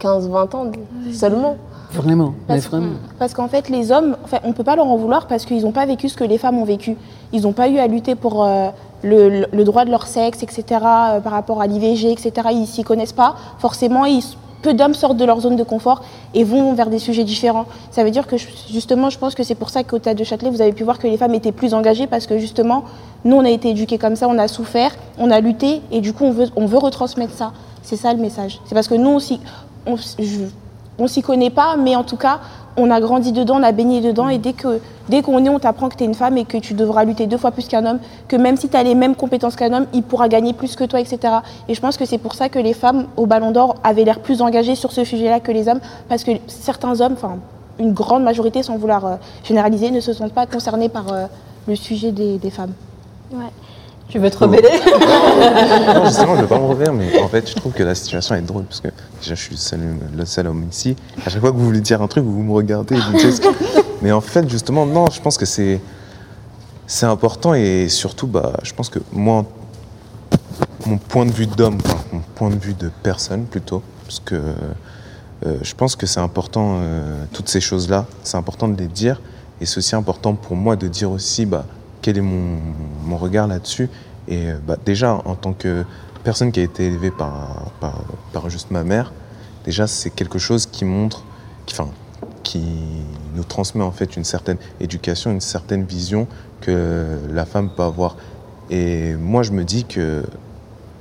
15-20 ans seulement. Vraiment, mais Parce, vraiment. parce qu'en fait, les hommes, enfin, on ne peut pas leur en vouloir parce qu'ils n'ont pas vécu ce que les femmes ont vécu. Ils n'ont pas eu à lutter pour euh, le, droit de leur sexe, etc., euh, par rapport à l'IVG, etc. Ils s'y connaissent pas. Forcément, ils- peu d'hommes sortent de leur zone de confort et vont vers des sujets différents. Ça veut dire que justement, je pense que c'est pour ça qu'au Théâtre de Châtelet, vous avez pu voir que les femmes étaient plus engagées parce que justement, nous, on a été éduqués comme ça, on a souffert, on a lutté et du coup, on veut, on veut retransmettre ça. C'est ça le message. C'est parce que nous aussi, on, je- on s'y connaît pas, mais en tout cas, on a grandi dedans, on a baigné dedans, et dès que dès qu'on est, on t'apprend que tu es une femme et que tu devras lutter deux fois plus qu'un homme, que même si tu as les mêmes compétences qu'un homme, il pourra gagner plus que toi, etc. Et je pense que c'est pour ça que les femmes au Ballon d'Or avaient l'air plus engagées sur ce sujet-là que les hommes, parce que certains hommes, enfin une grande majorité, sans vouloir euh, généraliser, ne se sentent pas concernés par euh, le sujet des, des femmes. Tu veux te rebeller Non, justement, je ne veux pas me refaire, mais en fait, je trouve que la situation est drôle parce que déjà, je suis le seul, le seul homme ici. À chaque fois que vous voulez dire un truc, vous me regardez et vous dites Mais en fait, justement, non, je pense que c'est c'est important et surtout, bah, je pense que moi, mon point de vue d'homme, enfin, mon point de vue de personne plutôt, parce que euh, je pense que c'est important, euh, toutes ces choses-là, c'est important de les dire et c'est aussi important pour moi de dire aussi bah, quel est mon, mon regard là-dessus. Et euh, bah, déjà, en tant que personne qui a été élevée par, par, juste ma mère, déjà, c'est quelque chose qui montre, qui, enfin, qui nous transmet en fait une certaine éducation, une certaine vision que la femme peut avoir. Et moi, je me dis que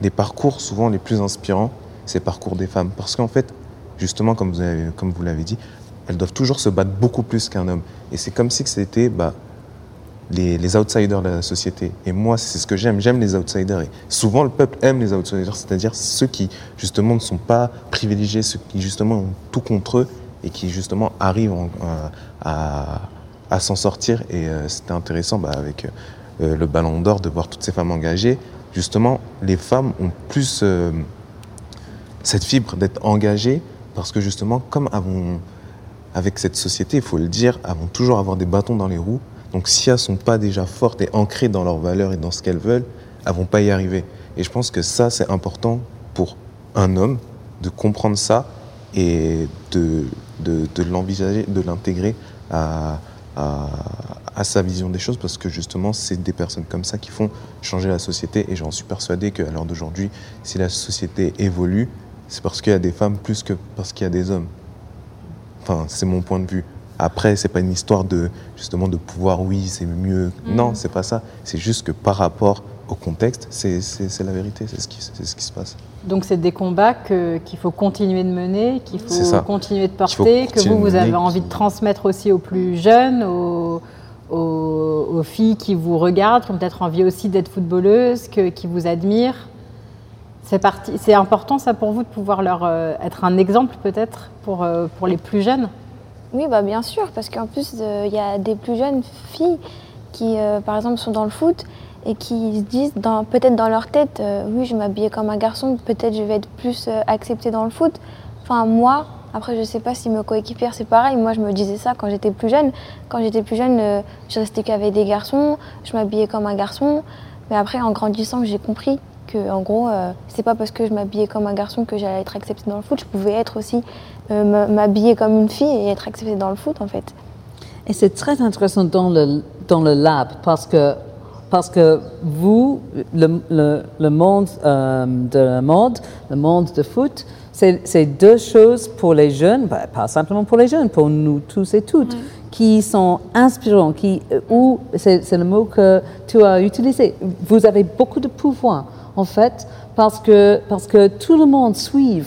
les parcours souvent les plus inspirants, c'est le parcours des femmes. Parce qu'en fait, justement, comme vous, l'avez dit, elles doivent toujours se battre beaucoup plus qu'un homme. Et c'est comme si c'était bah, les, outsiders de la société. Et moi, c'est ce que j'aime. J'aime les outsiders. Et souvent, le peuple aime les outsiders, c'est-à-dire ceux qui, justement, ne sont pas privilégiés, ceux qui, justement, ont tout contre eux et qui, justement, arrivent en- à, s'en sortir. Et euh, c'était intéressant, bah, avec euh, le Ballon d'Or, de voir toutes ces femmes engagées. justement, les femmes ont plus euh, cette fibre d'être engagées parce que justement, comme avec cette société, il faut le dire, vont toujours avoir des bâtons dans les roues. Donc si elles ne sont pas déjà fortes et ancrées dans leurs valeurs et dans ce qu'elles veulent, elles ne vont pas y arriver. Et je pense que ça, c'est important pour un homme de comprendre ça et de, de, l'envisager, de l'intégrer à, à sa vision des choses parce que justement, c'est des personnes comme ça qui font changer la société et j'en suis persuadé qu'à l'heure d'aujourd'hui, si la société évolue, c'est parce qu'il y a des femmes plus que parce qu'il y a des hommes. Enfin, c'est mon point de vue. Après, c'est pas une histoire de justement de pouvoir, oui, c'est mieux. Non, c'est pas ça. C'est juste que par rapport au contexte, c'est c'est la vérité, c'est ce, qui- c'est ce qui se passe. Donc c'est des combats qu'il faut continuer de mener, qu'il faut continuer de porter, que vous, vous avez envie de transmettre aussi aux plus jeunes, aux, aux- aux filles qui vous regardent, qui ont peut-être envie aussi d'être footballeuses, que- qui vous admirent. C'est parti- c'est important ça pour vous de pouvoir leur euh, être un exemple peut-être pour, euh, pour les plus jeunes? Oui, bah bien sûr, parce qu'en plus, euh, il y a des plus jeunes filles qui, euh, par exemple, sont dans le foot et qui se disent, peut-être dans leur tête, euh, oui, je m'habillais comme un garçon, peut-être je vais être plus acceptée dans le foot. Enfin, moi, après, je sais pas si mes coéquipières, c'est pareil. Moi, je me disais ça quand j'étais plus jeune. Quand j'étais plus jeune, je restais qu'avec des garçons, je m'habillais comme un garçon. Mais après, en grandissant, j'ai compris que, en gros, c'est pas parce que je m'habillais comme un garçon que j'allais être acceptée dans le foot. Je pouvais être aussi m'habiller comme une fille et être acceptée dans le foot, en fait. Et c'est très intéressant dans le, dans le lab parce que, parce que vous, le, le, le monde euh, de la mode, le monde de foot, c'est deux choses pour les jeunes, bah, pas simplement pour les jeunes, pour nous tous et toutes, qui sont inspirants, qui, euh, ou c'est c'est le mot que tu as utilisé, vous avez beaucoup de pouvoir en fait, parce que, parce que tout le monde suit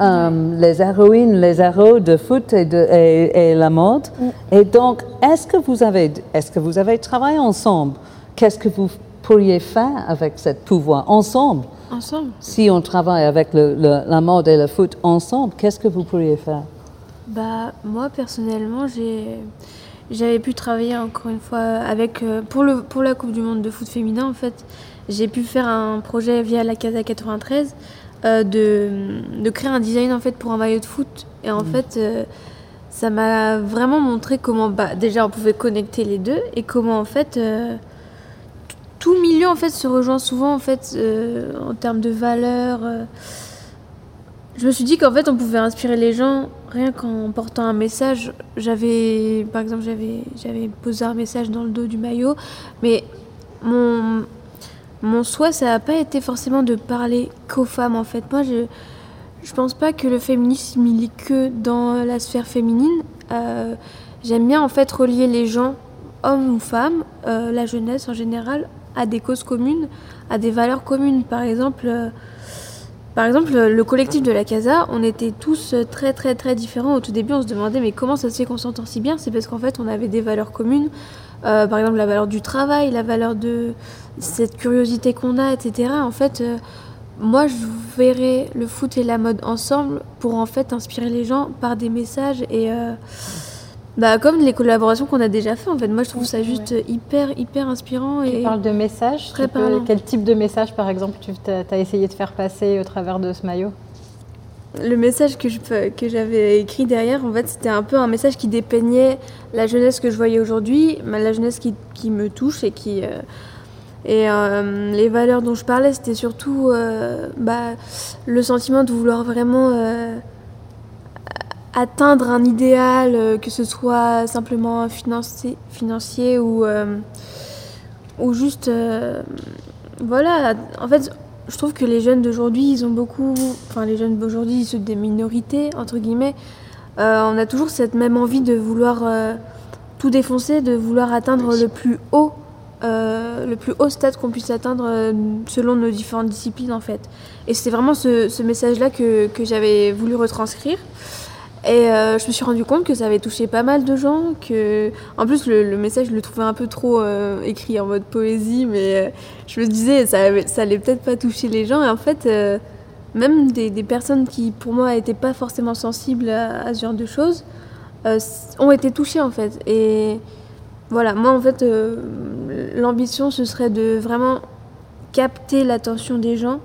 euh, les héroïnes, les héros de foot et, de, et, et la mode. Et donc, est-ce que vous avez, est-ce que vous avez travaillé ensemble? Qu'est-ce que vous pourriez faire avec ce pouvoir? Ensemble? Ensemble. Si on travaille avec le- le- la mode et le foot ensemble, qu'est-ce que vous pourriez faire? Bah moi personnellement j'ai j'avais pu travailler encore une fois avec euh, pour le pour la Coupe du monde de foot féminin en fait. J'ai pu faire un projet via la Casa 93 euh, de, de créer un design en fait pour un maillot de foot. Et en fait euh, ça m'a vraiment montré comment bah, déjà on pouvait connecter les deux et comment en fait euh, tout milieu en fait se rejoint souvent en fait euh, en termes de valeurs je me suis dit qu'en fait, on pouvait inspirer les gens rien qu'en portant un message. J'avais, par exemple, j'avais, j'avais posé un message dans le dos du maillot, mais mon, mon souhait, ça n'a pas été forcément de parler qu'aux femmes, en fait. Moi, je, je pense pas que le féminisme, il est que dans la sphère féminine. Euh, j'aime bien, en fait, relier les gens, hommes ou femmes, euh, la jeunesse en général, à des causes communes, à des valeurs communes. Par exemple, euh, par exemple, le collectif de la Casa, on était tous très très très différents. Au tout début, on se demandait mais comment ça se fait qu'on s'entend si bien? C'est parce qu'en fait, on avait des valeurs communes. Euh, par exemple, la valeur du travail, la valeur de cette curiosité qu'on a, etc. En fait, euh, moi, je verrais le foot et la mode ensemble pour en fait inspirer les gens par des messages et euh, bah, comme les collaborations qu'on a déjà fait. En fait, moi, je trouve ça juste hyper hyper inspirant Tu et parles de messages. Très peux- quel type de message, par exemple, tu as, essayé de faire passer au travers de ce maillot? Le message que j'avais écrit derrière, en fait, c'était un peu un message qui dépeignait la jeunesse que je voyais aujourd'hui, la jeunesse qui, me touche et qui. euh, et euh, les valeurs dont je parlais, c'était surtout euh, bah, le sentiment de vouloir vraiment atteindre un idéal, que ce soit simplement financier, financier ou, ou juste. voilà, en fait, je trouve que les jeunes d'aujourd'hui, ils ont beaucoup. Enfin, les jeunes d'aujourd'hui, ceux des minorités, entre guillemets, euh, on a toujours cette même envie de vouloir euh, tout défoncer, de vouloir atteindre le plus haut. euh, le plus haut stade qu'on puisse atteindre selon nos différentes disciplines en fait. Et c'est vraiment ce, ce message-là que, que j'avais voulu retranscrire. Et euh, je me suis rendu compte que ça avait touché pas mal de gens, que en plus le, message je le trouvais un peu trop euh, écrit en mode poésie, mais euh, je me disais ça, ça allait peut-être pas toucher les gens. Et en fait, même des, personnes qui pour moi n'étaient pas forcément sensibles à, à ce genre de choses ont été touchées en fait. Et voilà, moi en fait, l'ambition ce serait de vraiment capter l'attention des gens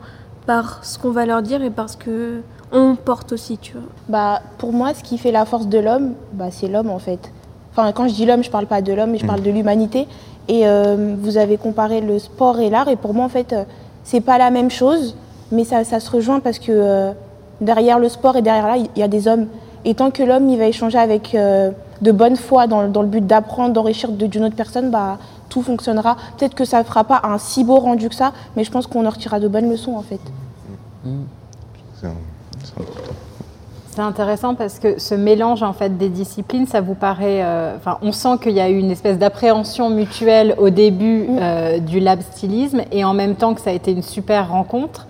par ce qu'on va leur dire et parce que on porte aussi, tu vois. Bah, pour moi, ce qui fait la force de l'homme, bah, c'est l'homme en fait. Enfin, quand je dis l'homme, je parle pas de l'homme, mais je parle de l'humanité. Et euh, vous avez comparé le sport et l'art, et pour moi, en fait, euh, c'est pas la même chose, mais ça, ça se rejoint parce que euh, derrière le sport et derrière là, il y a des hommes. Et tant que l'homme, il va échanger avec euh, de bonne foi dans, dans le but d'apprendre, d'enrichir de- d'une autre personne, bah, tout fonctionnera. Peut-être que ça ne fera pas un si beau rendu que ça, mais je pense qu'on en retirera de bonnes leçons en fait. C'est un- c'est intéressant parce que ce mélange en fait des disciplines, ça vous paraît, euh, enfin, on sent qu'il y a eu une espèce d'appréhension mutuelle au début euh, du lab stylisme et en même temps que ça a été une super rencontre.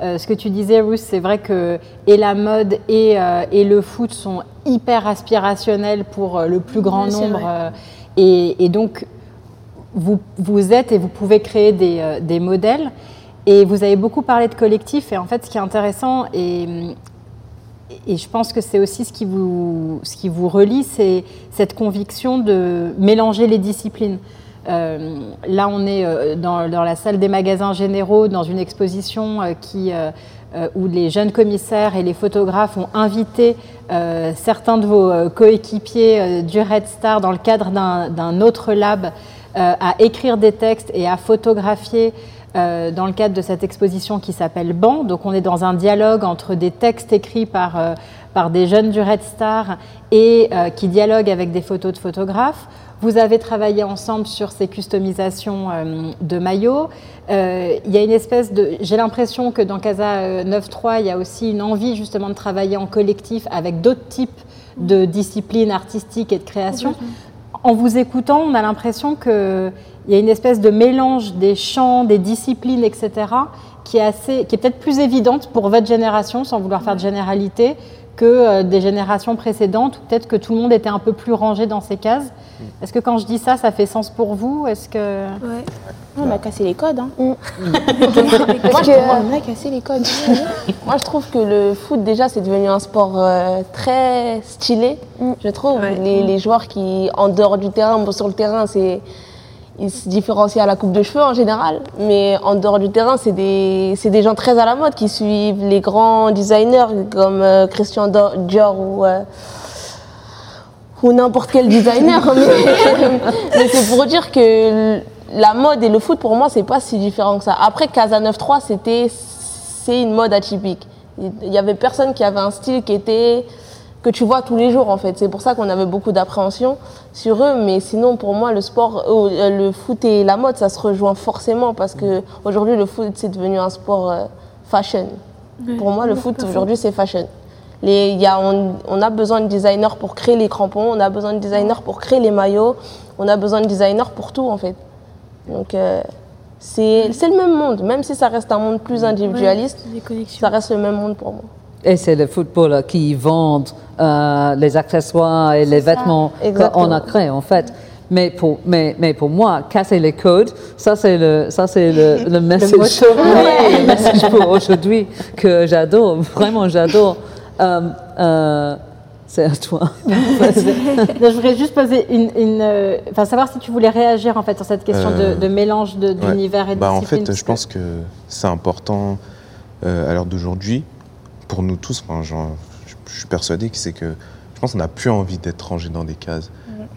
Euh, ce que tu disais, Ruth, c'est vrai que et la mode et, et le foot sont hyper aspirationnels pour le plus grand nombre. et, et donc, vous, vous êtes et vous pouvez créer des, des modèles. Et vous avez beaucoup parlé de collectif. Et en fait, ce qui est intéressant, et, et je pense que c'est aussi ce qui vous, ce qui vous relie, c'est cette conviction de mélanger les disciplines. Euh, là, on est euh, dans, la salle des magasins généraux, dans une exposition euh, qui, où les jeunes commissaires et les photographes ont invité certains de vos coéquipiers du Red Star dans le cadre d'un autre lab à écrire des textes et à photographier euh, dans le cadre de cette exposition qui s'appelle Ban. Donc on est dans un dialogue entre des textes écrits par, euh, par des jeunes du Red Star et euh, qui dialoguent avec des photos de photographes. Vous avez travaillé ensemble sur ces customisations de maillots. Il y a une espèce de. J'ai l'impression que dans Casa euh, 9.3, il y a aussi une envie justement de travailler en collectif avec d'autres types de disciplines artistiques et de création. En vous écoutant, on a l'impression qu'il y a une espèce de mélange des champs, des disciplines, etc., qui est, assez, qui est peut-être plus évidente pour votre génération, sans vouloir faire de généralité, que euh, des générations précédentes, ou peut-être que tout le monde était un peu plus rangé dans ces cases. Est-ce que quand je dis ça, ça fait sens pour vous? Est-ce que Ouais. On a cassé les codes. Hein. Parce que, On a cassé les codes. moi, je trouve que le foot, déjà, c'est devenu un sport euh, très stylé. Je trouve. Ouais. Les, les joueurs qui, en dehors du terrain, bon, sur le terrain, c'est. Ils se différencient à la coupe de cheveux en général, mais en dehors du terrain, c'est des, des gens très à la mode qui suivent les grands designers comme euh, Christian Dior ou, euh, ou n'importe quel designer. mais mais c'est pour dire que la mode et le foot, pour moi, c'est pas si différent que ça. Après, Casa 9-3, c'était, c'est une mode atypique. Il y avait personne qui avait un style qui était que tu vois tous les jours en fait. C'est pour ça qu'on avait beaucoup d'appréhension sur eux. Mais sinon, pour moi, le sport, euh, le foot et la mode, ça se rejoint forcément parce que aujourd'hui, le foot c'est devenu un sport euh, fashion. Pour moi, le foot aujourd'hui, c'est fashion. Les, y a, on, on a besoin de designers pour créer les crampons, on a besoin de designers pour créer les maillots, on a besoin de designers pour tout en fait. Donc euh, c'est le même monde, même si ça reste un monde plus individualiste, ça reste le même monde pour moi. Et c'est les footballeurs qui vendent euh, les accessoires et les vêtements qu'on a créés, en fait. Mais pour, mais, mais pour moi, casser les codes, ça c'est le, ça c'est le, le message, Oui, le message pour aujourd'hui que j'adore, vraiment j'adore. Euh, euh, c'est à toi. je voudrais juste poser une, une, euh, enfin savoir si tu voulais réagir en fait sur cette question Euh, de, de mélange de- Ouais. d'univers et de bah, En fait, je pense que c'est important euh, à l'heure d'aujourd'hui, pour nous tous, enfin, genre, je, je suis persuadé que c'est que je pense qu'on n'a plus envie d'être rangé dans des cases,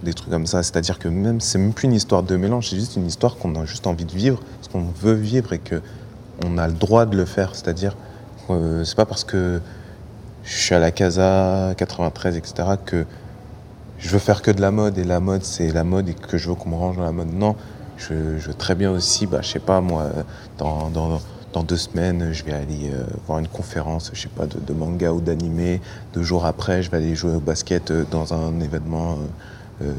des trucs comme ça. C'est-à-dire que même c'est même plus une histoire de mélange, c'est juste une histoire qu'on a juste envie de vivre, parce qu'on veut vivre et que on a le droit de le faire. C'est-à-dire, euh, c'est pas parce que je suis à la Casa 93, etc., que je veux faire que de la mode et la mode c'est la mode et que je veux qu'on me range dans la mode. Non, je, je veux très bien aussi, bah, je sais pas moi, euh, dans, dans, dans deux semaines, je vais aller euh, voir une conférence, je sais pas, de, de manga ou d'animé. Deux jours après, je vais aller jouer au basket euh, dans un événement euh,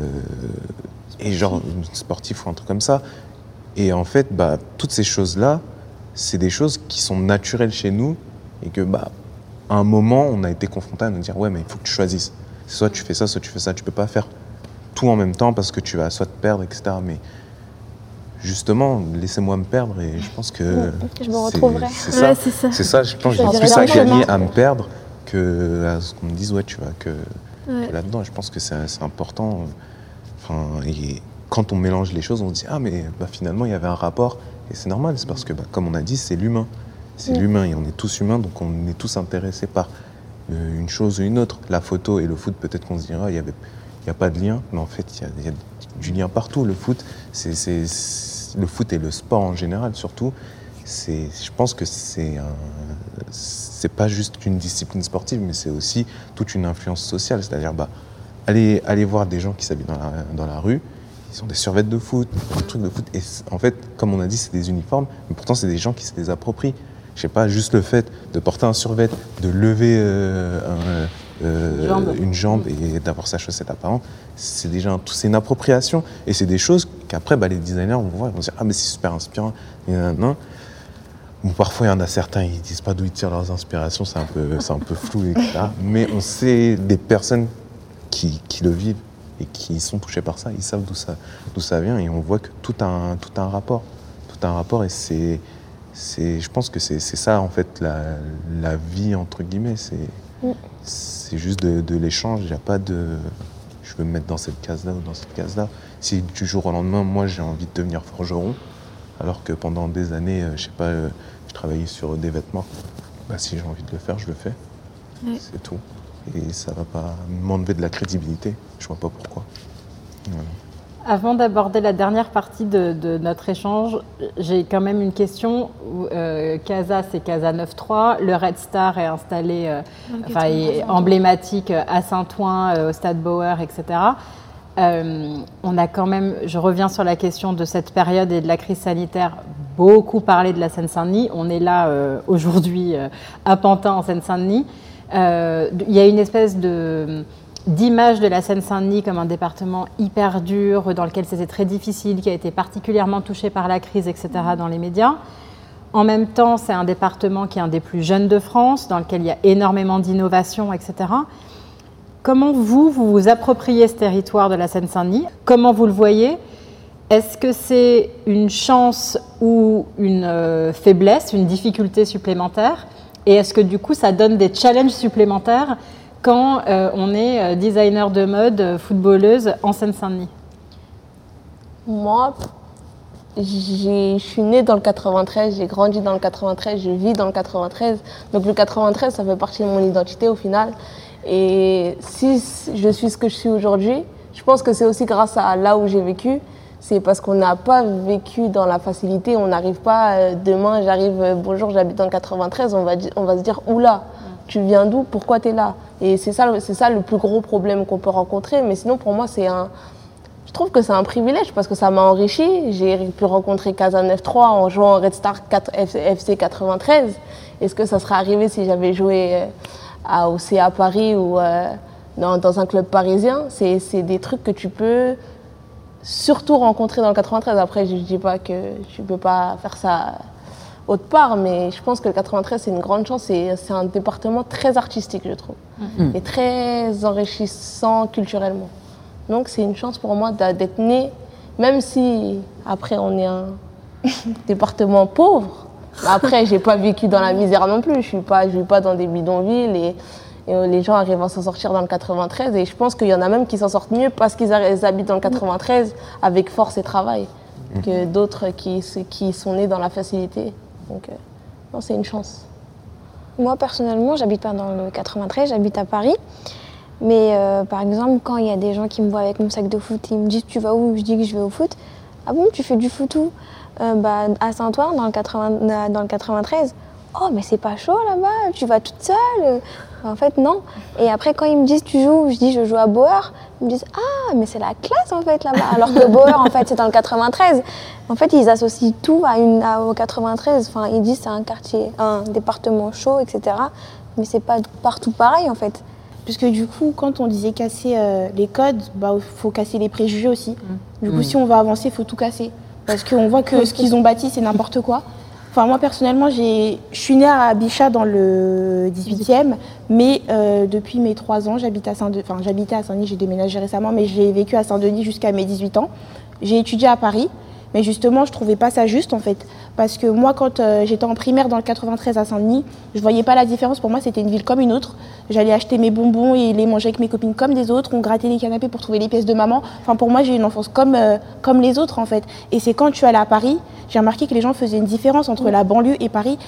et genre sportif ou un truc comme ça. Et en fait, bah, toutes ces choses-là, c'est des choses qui sont naturelles chez nous et que bah, à un moment, on a été confronté à nous dire ouais, mais il faut que tu choisisses. Soit tu fais ça, soit tu fais ça. Tu peux pas faire tout en même temps parce que tu vas soit te perdre, etc. Mais justement, laissez-moi me perdre et je pense que Je me c'est- retrouverai. C'est ça. Ouais, ça. C'est ça. Je pense que j'ai plus à gagner à me perdre que à ce qu'on me dise ouais, tu vas que, Ouais. que là-dedans. Je pense que c'est c'est important. Enfin, et quand on mélange les choses, on se dit ah mais bah, finalement il y avait un rapport Et c'est normal, c'est parce que, bah, comme on a dit, c'est l'humain. C'est l'humain et on est tous humains, donc on est tous intéressés par euh, une chose ou une autre. La photo et le foot, peut-être qu'on se dira, il n'y a pas de lien, mais en fait, il y, a- il y a du lien partout. Le foot, c'est- le foot et le sport en général, surtout, c'est, je pense que c'est c'est pas juste une discipline sportive, mais c'est aussi toute une influence sociale. C'est-à-dire, bah, allez, allez voir des gens qui s'habillent dans la, dans la rue, ils ont des survêtements de foot, des trucs de foot. Et en fait, comme on a dit, c'est des uniformes, mais pourtant, c'est des gens qui se les approprient. Je sais pas, juste le fait de porter un survêt, de lever euh, un, euh, Une jambe. une jambe et d'avoir sa chaussette apparente, c'est déjà un- c'est une appropriation. Et c'est des choses qu'après, bah, les designers vont voir, ils vont dire Ah, mais c'est super inspirant. Et nanana. Bon, parfois, il y en a certains, ils disent pas d'où ils tirent leurs inspirations, c'est un peu, c'est un peu flou, etc. Mais on sait des personnes qui, qui le vivent et qui sont touchés par ça, ils savent d'où ça, d'où ça vient et on voit que tout a un, tout a un rapport. Tout a un rapport et c'est, c'est, je pense que c'est, c'est ça, en fait, la, la vie, entre guillemets. C'est, c'est juste de, de l'échange. Il n'y a pas de je veux me mettre dans cette case-là ou dans cette case-là. Si du jour au lendemain, moi, j'ai envie de devenir forgeron, alors que pendant des années, euh, je sais pas, euh, je travaillais sur des vêtements, bah, si j'ai envie de le faire, je le fais. Ouais. C'est tout. Et ça va pas m'enlever de la crédibilité. Je vois pas pourquoi. Voilà. Avant d'aborder la dernière partie de, de notre échange, j'ai quand même une question. Euh, Casa, c'est Casa 9.3. Le Red Star est installé, euh, enfin, est emblématique à Saint-Ouen, euh, au Stade Bauer, etc. Euh, on a quand même, je reviens sur la question de cette période et de la crise sanitaire, beaucoup parlé de la Seine-Saint-Denis. On est là euh, aujourd'hui euh, à Pantin, en Seine-Saint-Denis. Il y a une espèce d'image de la Seine-Saint-Denis comme un département hyper dur, dans lequel c'était très difficile, qui a été particulièrement touché par la crise, etc., dans les médias. En même temps, c'est un département qui est un des plus jeunes de France, dans lequel il y a énormément d'innovation, etc. Comment vous, vous vous appropriez ce territoire de la Seine-Saint-Denis? Comment vous le voyez? Est-ce que c'est une chance ou une euh, faiblesse, une difficulté supplémentaire? Et est-ce que du coup, ça donne des challenges supplémentaires quand euh, on est euh, designer de mode, footballeuse en Seine-Saint-Denis? Moi, je suis née dans le 93, j'ai grandi dans le 93, je vis dans le 93. Donc le 93, ça fait partie de mon identité au final. Et si je suis ce que je suis aujourd'hui, je pense que c'est aussi grâce à là où j'ai vécu. C'est parce qu'on n'a pas vécu dans la facilité. On n'arrive pas, euh, demain j'arrive, euh, bonjour, j'habite le 93, on va, se dire, oula, tu viens d'où? Pourquoi tu es là? Et c'est ça, ça le plus gros problème qu'on peut rencontrer. Mais sinon, pour moi, c'est un, je trouve que c'est un privilège parce que ça m'a enrichi. J'ai pu rencontrer Casa 9-3 en jouant au Red Star 4 F- FC 93. Est-ce que ça serait arrivé si j'avais joué euh, à, au CA Paris ou euh, dans, dans un club parisien C'est c'est des trucs que tu peux surtout rencontrer dans le 93. Après, je ne dis pas que tu ne peux pas faire ça autre part, mais je pense que le 93, c'est une grande chance. et C'est un département très artistique, je trouve, et très enrichissant culturellement. Donc c'est une chance pour moi d'être née, même si après on est un département pauvre. Mais Après, j'ai pas vécu dans la misère non plus. Je suis pas, je vis pas dans des bidonvilles et, et, euh, les gens arrivent à s'en sortir dans le 93. Et je pense qu'il y en a même qui s'en sortent mieux parce qu'ils habitent dans le 93 avec force et travail que d'autres qui, qui sont nés dans la facilité. Donc, euh, non, c'est une chance. Moi, personnellement, j'habite pas dans le 93, j'habite à Paris. Mais euh, par exemple, quand il y a des gens qui me voient avec mon sac de foot, ils me disent Tu vas où? Je dis que je vais au foot. Ah bon, tu fais du foot où? Euh, bah, À Saint-Ouen, dans, le 80 euh, dans le 93. Oh, mais c'est pas chaud là-bas, tu vas toute seule? En fait, non. Et après, quand ils me disent Tu joues Je dis Je joue à Bauer. Ils me disent Ah, mais c'est la classe en fait là-bas. Alors que Bauer, en fait, c'est dans le 93. En fait, ils associent tout à une, à- au 93. Enfin, ils disent c'est un quartier, un département chaud, etc. Mais c'est pas partout pareil en fait. Puisque du coup, quand on disait casser euh, les codes, il bah, faut casser les préjugés aussi. Du coup, si on va avancer, il faut tout casser. Parce qu'on voit que ce qu'ils ont bâti, c'est n'importe quoi. Enfin, moi, personnellement, je suis née à Bichat dans le 18e, mais euh, depuis mes 3 ans, j'habite à Saint-Denis. Enfin, j'habitais à Saint-Denis, j'ai déménagé récemment, mais j'ai vécu à Saint-Denis jusqu'à mes 18 ans. J'ai étudié à Paris. Mais justement, je trouvais pas ça juste en fait. Parce que moi, quand euh, j'étais en primaire dans le 93 à Saint-Denis, je voyais pas la différence. Pour moi, c'était une ville comme une autre. J'allais acheter mes bonbons et les manger avec mes copines comme des autres. On grattait les canapés pour trouver les pièces de maman. Enfin, pour moi, j'ai une enfance comme, euh, comme les autres en fait. Et c'est quand je suis allée à Paris, j'ai remarqué que les gens faisaient une différence entre la banlieue et Paris.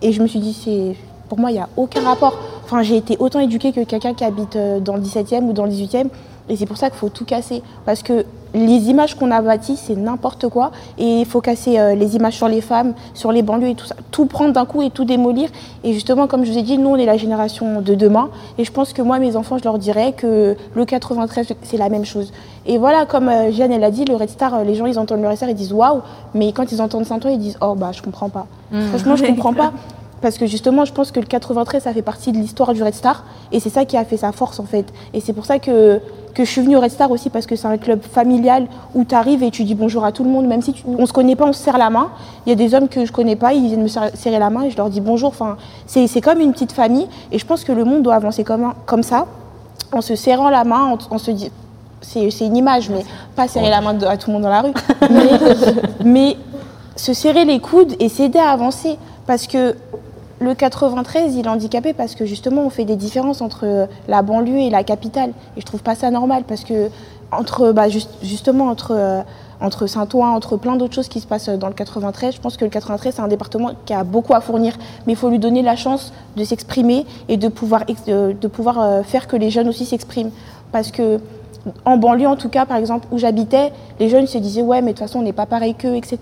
Et je me suis dit, c'est pour moi, il n'y a aucun rapport. Enfin, j'ai été autant éduquée que quelqu'un qui habite euh, dans le 17e ou dans le 18e. Et c'est pour ça qu'il faut tout casser. Parce que les images qu'on a bâties, c'est n'importe quoi. Et il faut casser euh, les images sur les femmes, sur les banlieues et tout ça. Tout prendre d'un coup et tout démolir. Et justement, comme je vous ai dit, nous, on est la génération de demain. Et je pense que moi, mes enfants, je leur dirais que le 93, c'est la même chose. Et voilà, comme euh, Jeanne, elle a dit, le Red Star, euh, les gens, ils entendent le Red Star, ils disent waouh. Mais quand ils entendent Saint-Ouen, ils disent oh, bah, je comprends pas. Mmh. Franchement, je comprends pas. Parce que justement, je pense que le 93, ça fait partie de l'histoire du Red Star. Et c'est ça qui a fait sa force, en fait. Et c'est pour ça que, que je suis venue au Red Star aussi, parce que c'est un club familial où tu arrives et tu dis bonjour à tout le monde. Même si tu, on se connaît pas, on se serre la main. Il y a des hommes que je connais pas, ils viennent me serrer la main et je leur dis bonjour. Enfin, c'est c'est comme une petite famille. Et je pense que le monde doit avancer comme, un- comme ça, en se serrant la main, en, en se dit c'est c'est une image, mais pas serrer la main de- à tout le monde dans la rue. Mais, mais se serrer les coudes et s'aider à avancer. Parce que le 93, il est handicapé parce que justement, on fait des différences entre la banlieue et la capitale. Et je trouve pas ça normal parce que, entre, bah, juste- justement, entre, euh, entre Saint-Ouen, entre plein d'autres choses qui se passent dans le 93, je pense que le 93, c'est un département qui a beaucoup à fournir. Mais il faut lui donner la chance de s'exprimer et de pouvoir, de, pouvoir euh, faire que les jeunes aussi s'expriment. Parce que en banlieue, en tout cas, par exemple, où j'habitais, les jeunes se disaient ouais, mais de toute façon, on n'est pas pareil qu'eux, etc.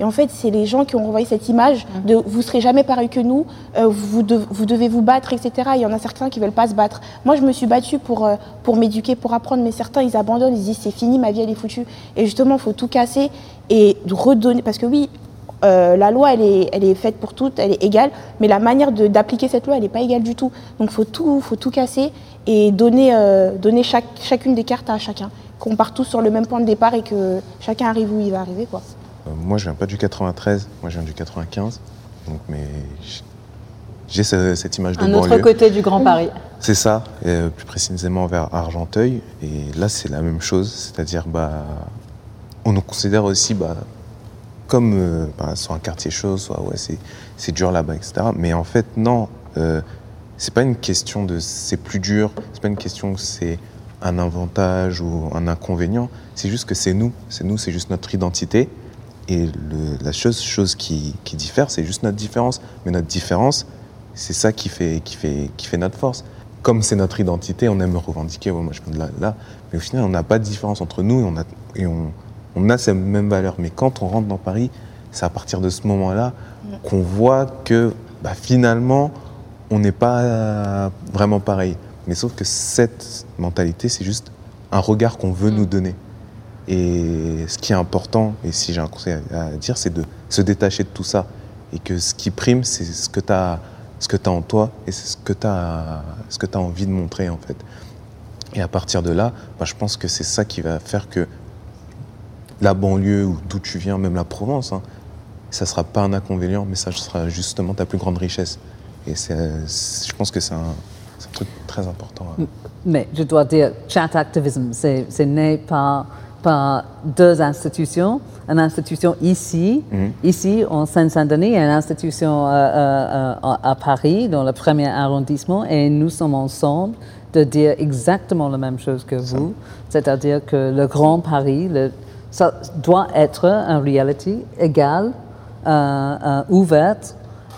Et en fait, c'est les gens qui ont renvoyé cette image de vous serez jamais pareil que nous, euh, vous, de- vous devez vous battre, etc. Il y en a certains qui veulent pas se battre. Moi, je me suis battue pour, euh, pour m'éduquer, pour apprendre, mais certains, ils abandonnent, ils se disent c'est fini, ma vie, elle est foutue. Et justement, il faut tout casser et redonner, parce que oui, euh, la loi, elle est, elle est faite pour toutes, elle est égale, mais la manière d'appliquer cette loi, elle n'est pas égale du tout. Donc, il faut tout, faut tout casser et donner, euh, donner chaque, chacune des cartes à chacun. Qu'on parte tous sur le même point de départ et que chacun arrive où il va arriver. Quoi. Euh, moi, je viens pas du 93, moi, je viens du 95. Donc, mais j'ai ce- cette image de Un autre banlieue. côté du Grand Paris. C'est ça, euh, plus précisément vers Argenteuil. Et là, c'est la même chose, c'est-à-dire, bah, on nous considère aussi bah, comme euh, bah, soit un quartier chaud, soit ouais, c'est, c'est dur là-bas, etc. Mais en fait, non, euh, c'est pas une question de c'est plus dur, c'est pas une question que c'est un avantage ou un inconvénient, c'est juste que c'est nous, c'est nous, c'est juste notre identité. Et le- la chose, chose qui, qui diffère, c'est juste notre différence. Mais notre différence, c'est ça qui fait, qui, fait, qui fait notre force. Comme c'est notre identité, on aime revendiquer, ouais, moi je viens de là, là. Mais au final, on n'a pas de différence entre nous et on a, et on, on a ces mêmes valeurs. Mais quand on rentre dans Paris, c'est à partir de ce moment-là qu'on voit que bah, finalement, on n'est pas vraiment pareil. Mais sauf que cette mentalité, c'est juste un regard qu'on veut nous donner. Et ce qui est important, et si j'ai un conseil à, dire, c'est de se détacher de tout ça. Et que ce qui prime, c'est ce que tu as, ce que as en toi et c'est ce que tu as, ce que as envie de montrer, en fait. Et à partir de là, bah, je pense que c'est ça qui va faire que la banlieue ou d'où tu viens, même la Provence, hein, ça sera pas un inconvénient, mais ça sera justement ta plus grande richesse. Et je pense que c'est un, truc très important. hein. Mais je dois dire, chat activism, c'est né par, par deux institutions. Une institution ici, ici en Seine-Saint-Denis, et une institution euh, euh, euh, à Paris, dans le premier arrondissement, et nous sommes ensemble de dire exactement la même chose que vous, c'est-à-dire que le Grand Paris, le, ça doit être une réalité égale, euh, euh, ouverte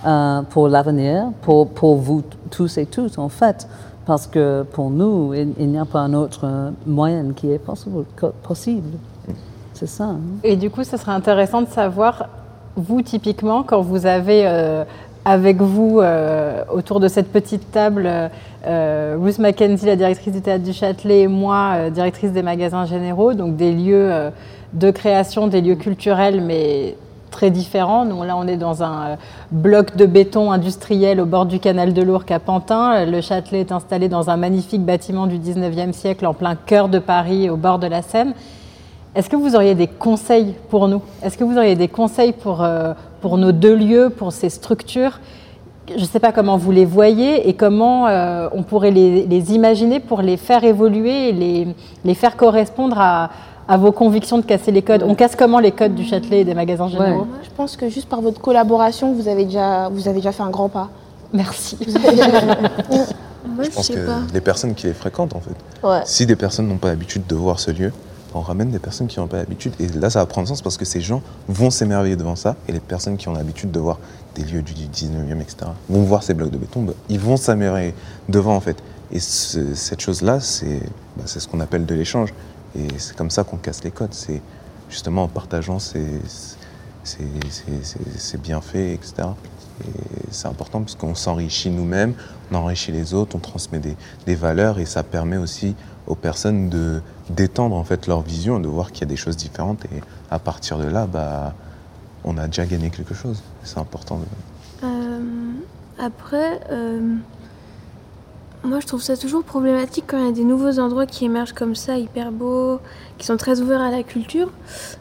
euh, pour l'avenir, pour, pour vous tous et toutes, en fait. Parce que pour nous, il, n'y a pas un autre moyen qui est possible. C'est ça. hein. Et du coup, ce serait intéressant de savoir, vous typiquement, quand vous avez euh, avec vous, euh, autour de cette petite table, Ruth Mackenzie, la directrice du Théâtre du Châtelet, et moi, directrice des magasins généraux, donc des lieux de création, des lieux culturels, mais très différents. Nous, là, on est dans un euh, bloc de béton industriel au bord du canal de l'Ourcq à Pantin. Le Châtelet est installé dans un magnifique bâtiment du 19e siècle en plein cœur de Paris, au bord de la Seine. Est-ce que vous auriez des conseils pour nous? Est-ce que vous auriez des conseils pour, euh, pour nos deux lieux, pour ces structures? Je ne sais pas comment vous les voyez et comment euh, on pourrait les, imaginer pour les faire évoluer et les, les faire correspondre à, à vos convictions de casser les codes On casse comment les codes du Châtelet et des magasins généraux Je pense que juste par votre collaboration, vous avez déjà, vous avez déjà fait un grand pas. Merci. Moi, Je pense que pas. les personnes qui les fréquentent, en fait. Ouais. Si des personnes n'ont pas l'habitude de voir ce lieu, on ramène des personnes qui n'ont pas l'habitude. Et là, ça va prendre sens parce que ces gens vont s'émerveiller devant ça. Et les personnes qui ont l'habitude de voir des lieux du 19e, etc., vont voir ces blocs de béton, bah, ils vont s'émerveiller devant, en fait. Et ce- cette chose-là, c'est bah, c'est ce qu'on appelle de l'échange. Et c'est comme ça qu'on casse les codes. C'est justement en partageant ces, bienfaits, etc. Et c'est important parce qu'on s'enrichit nous-mêmes, on enrichit les autres, on transmet des, des valeurs et ça permet aussi aux personnes de d'étendre en fait leur vision, de voir qu'il y a des choses différentes et à partir de là, bah, on a déjà gagné quelque chose. C'est important. Euh, après, euh, moi je trouve ça toujours problématique quand il y a des nouveaux endroits qui émergent comme ça, hyper beaux, qui sont très ouverts à la culture,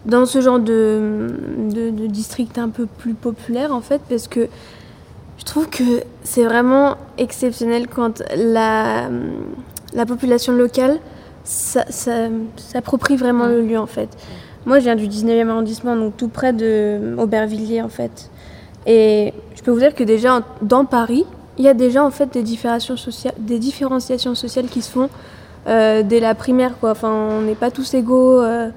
dans ce genre de, de, district un peu plus populaire en fait, parce que je trouve que c'est vraiment exceptionnel quand la, la population locale s'approprie vraiment le lieu en fait. Moi je viens du 19e arrondissement, donc tout près de Aubervilliers en fait. Et je peux vous dire que déjà dans Paris, il y a déjà en fait des différenciations sociales, qui se font euh, dès la primaire. Enfin, on n'est pas tous égaux. euh,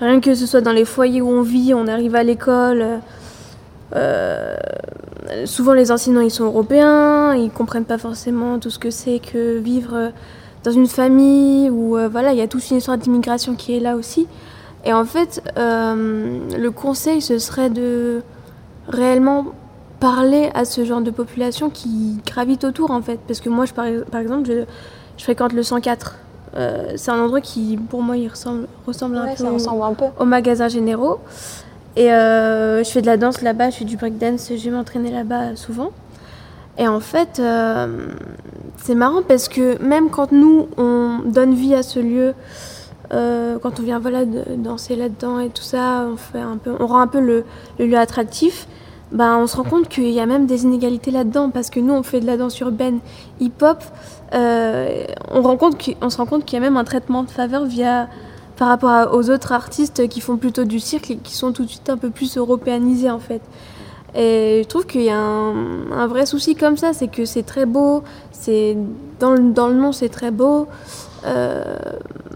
rien que ce soit dans les foyers où on vit, on arrive à l'école. euh, souvent les enseignants ils sont européens, ils comprennent pas forcément tout ce que c'est que vivre dans une famille euh, voilà il y a toute une histoire d'immigration qui est là aussi. Et en fait, le conseil ce serait de réellement parler à ce genre de population qui gravite autour en fait. Parce que moi, je, par, par exemple, je, je fréquente le 104. Euh, c'est un endroit qui, pour moi, il ressemble, ressemble un peu au- ressemble un peu. aux magasins généraux. Et euh, je fais de la danse là-bas, je fais du breakdance, je vais m'entraîner là-bas souvent. Et en fait, euh, c'est marrant parce que même quand nous, on donne vie à ce lieu, euh, quand on vient voilà, danser là-dedans et tout ça, on, fait un peu, on rend un peu le, le lieu attractif, ben, on se rend compte qu'il y a même des inégalités là-dedans parce que nous, on fait de la danse urbaine hip-hop. euh, on, se rend compte qu'il y a même un traitement de faveur via, par rapport aux autres artistes qui font plutôt du cirque et qui sont tout de suite un peu plus européanisés en fait. Et je trouve qu'il y a un, vrai souci comme ça, c'est que c'est très beau, c'est dans le, dans le nom c'est très beau. Euh,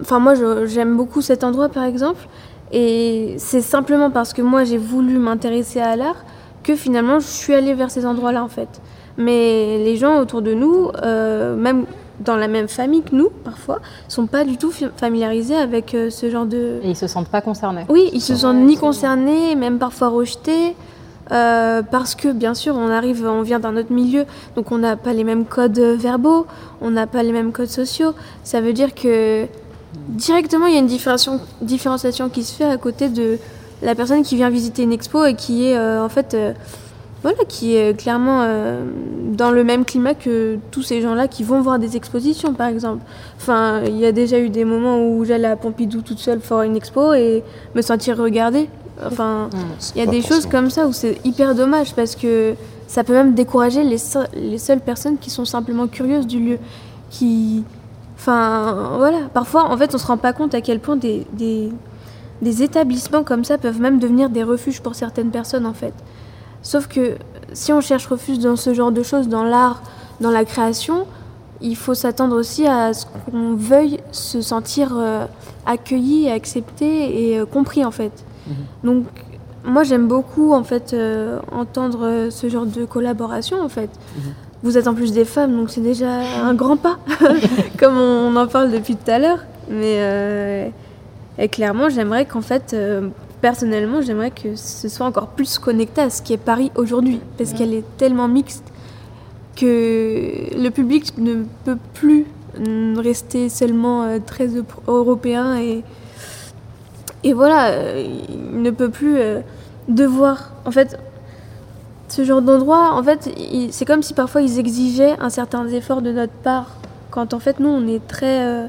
Enfin moi j'aime beaucoup cet endroit par exemple, et c'est simplement parce que moi j'ai voulu m'intéresser à l'art que finalement je suis allée vers ces endroits-là en fait. Mais les gens autour de nous, euh, même dans la même famille que nous parfois, sont pas du tout familiarisés avec euh, ce genre de, Et ils se sentent pas concernés. oui, ils se sentent ni concernés, même parfois rejetés, euh, parce que bien sûr, on arrive, on vient d'un autre milieu, donc on n'a pas les mêmes codes verbaux, on n'a pas les mêmes codes sociaux. Ça veut dire que directement, il y a une différenciation qui se fait à côté de la personne qui vient visiter une expo et qui est euh, en fait, euh, voilà, qui est clairement euh, dans le même climat que tous ces gens-là qui vont voir des expositions, par exemple. Enfin, il y a déjà eu des moments où j'allais à Pompidou toute seule faire une expo et me sentir regardée. Enfin, il y a des choses comme ça où c'est hyper dommage parce que ça peut même décourager les, les seules personnes qui sont simplement curieuses du lieu. Qui. Enfin, voilà. Parfois, en fait, on se rend pas compte à quel point des, des, des établissements comme ça peuvent même devenir des refuges pour certaines personnes, en fait. Sauf que si on cherche refuge dans ce genre de choses, dans l'art, dans la création, il faut s'attendre aussi à ce qu'on veuille se sentir euh, accueilli, accepté et euh, compris, en fait. Donc, moi, j'aime beaucoup, en fait, euh, entendre ce genre de collaboration, en fait. Vous êtes en plus des femmes, donc c'est déjà un grand pas, comme on en parle depuis tout à l'heure. Mais euh, et clairement, j'aimerais qu'en fait, euh, personnellement, j'aimerais que ce soit encore plus connecté à ce qui est Paris aujourd'hui, parce qu'elle est tellement mixte que le public ne peut plus rester seulement euh, très euro- européen et, et voilà, euh, il ne peut plus euh, devoir. En fait, ce genre d'endroit, en fait, c'est comme si parfois ils exigeaient un certain effort de notre part, quand en fait nous on est très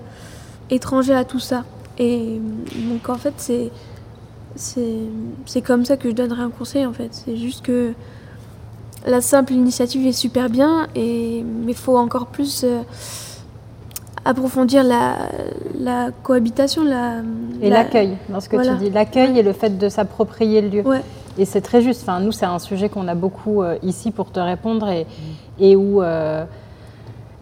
étrangers à tout ça. Et euh, donc en fait c'est c'est c'est comme ça que je donnerais un conseil en fait. C'est juste que la simple initiative est super bien et mais faut encore plus euh, approfondir la, la cohabitation, la, Et la- l'accueil, dans ce que Voilà. tu dis. L'accueil et le fait de s'approprier le lieu. Ouais. Et c'est très juste. Enfin, nous, c'est un sujet qu'on a beaucoup euh, ici pour te répondre et, et où euh,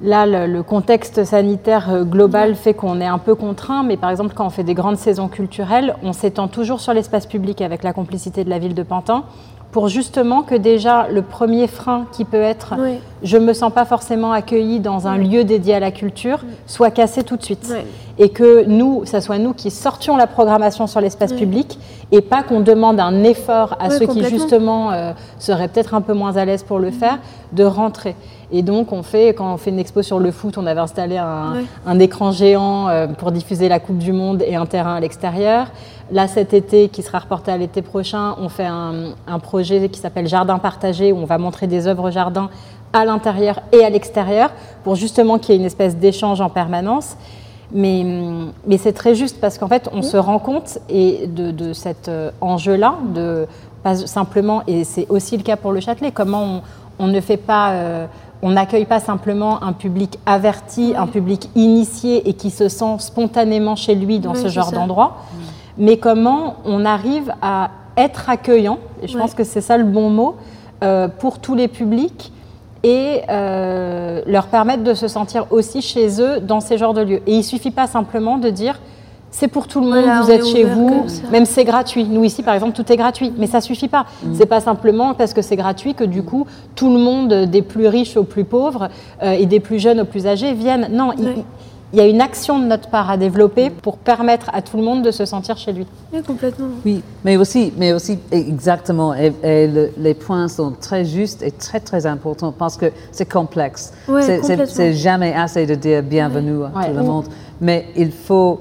là, le, le contexte sanitaire euh, global fait qu'on est un peu contraint. Mais par exemple, quand on fait des grandes saisons culturelles, on s'étend toujours sur l'espace public avec la complicité de la ville de Pantin pour justement que déjà le premier frein qui peut être Ouais. je me sens pas forcément accueillie dans un lieu dédié à la culture soit cassé tout de suite. Et que nous, ça soit nous qui sortions la programmation sur l'espace public et pas qu'on demande un effort à ceux qui justement euh, seraient peut-être un peu moins à l'aise pour le faire, de rentrer. Et donc on fait, quand on fait une expo sur le foot, on avait installé un, Ouais. un écran géant euh, pour diffuser la Coupe du Monde et un terrain à l'extérieur. Là cet été, qui sera reporté à l'été prochain, on fait un, un projet qui s'appelle Jardin partagé où on va montrer des œuvres jardin à l'intérieur et à l'extérieur pour justement qu'il y ait une espèce d'échange en permanence. Mais, mais c'est très juste parce qu'en fait, on se rend compte et de, de cet euh, enjeu-là, de pas simplement, et c'est aussi le cas pour le Châtelet, comment on, on ne fait pas, euh, on n'accueille pas simplement un public averti, un public initié et qui se sent spontanément chez lui dans ce genre d'endroit, mais comment on arrive à être accueillant, et je pense que c'est ça le bon mot, euh, pour tous les publics et euh, leur permettre de se sentir aussi chez eux dans ces genres de lieux. Et il suffit pas simplement de dire c'est pour tout le monde, Voilà, vous êtes chez vous, même c'est gratuit. Nous ici par exemple tout est gratuit, mais ça suffit pas. C'est pas simplement parce que c'est gratuit que du coup tout le monde, des plus riches aux plus pauvres euh, et des plus jeunes aux plus âgés, viennent. Non, il- y a une action de notre part à développer pour permettre à tout le monde de se sentir chez lui. Ouais, complètement. Oui, mais aussi, mais aussi exactement, et, et le- les points sont très justes et très très importants parce que c'est complexe. Ouais, c'est, jamais assez de dire bienvenue à Ouais. tout le monde, mais il faut,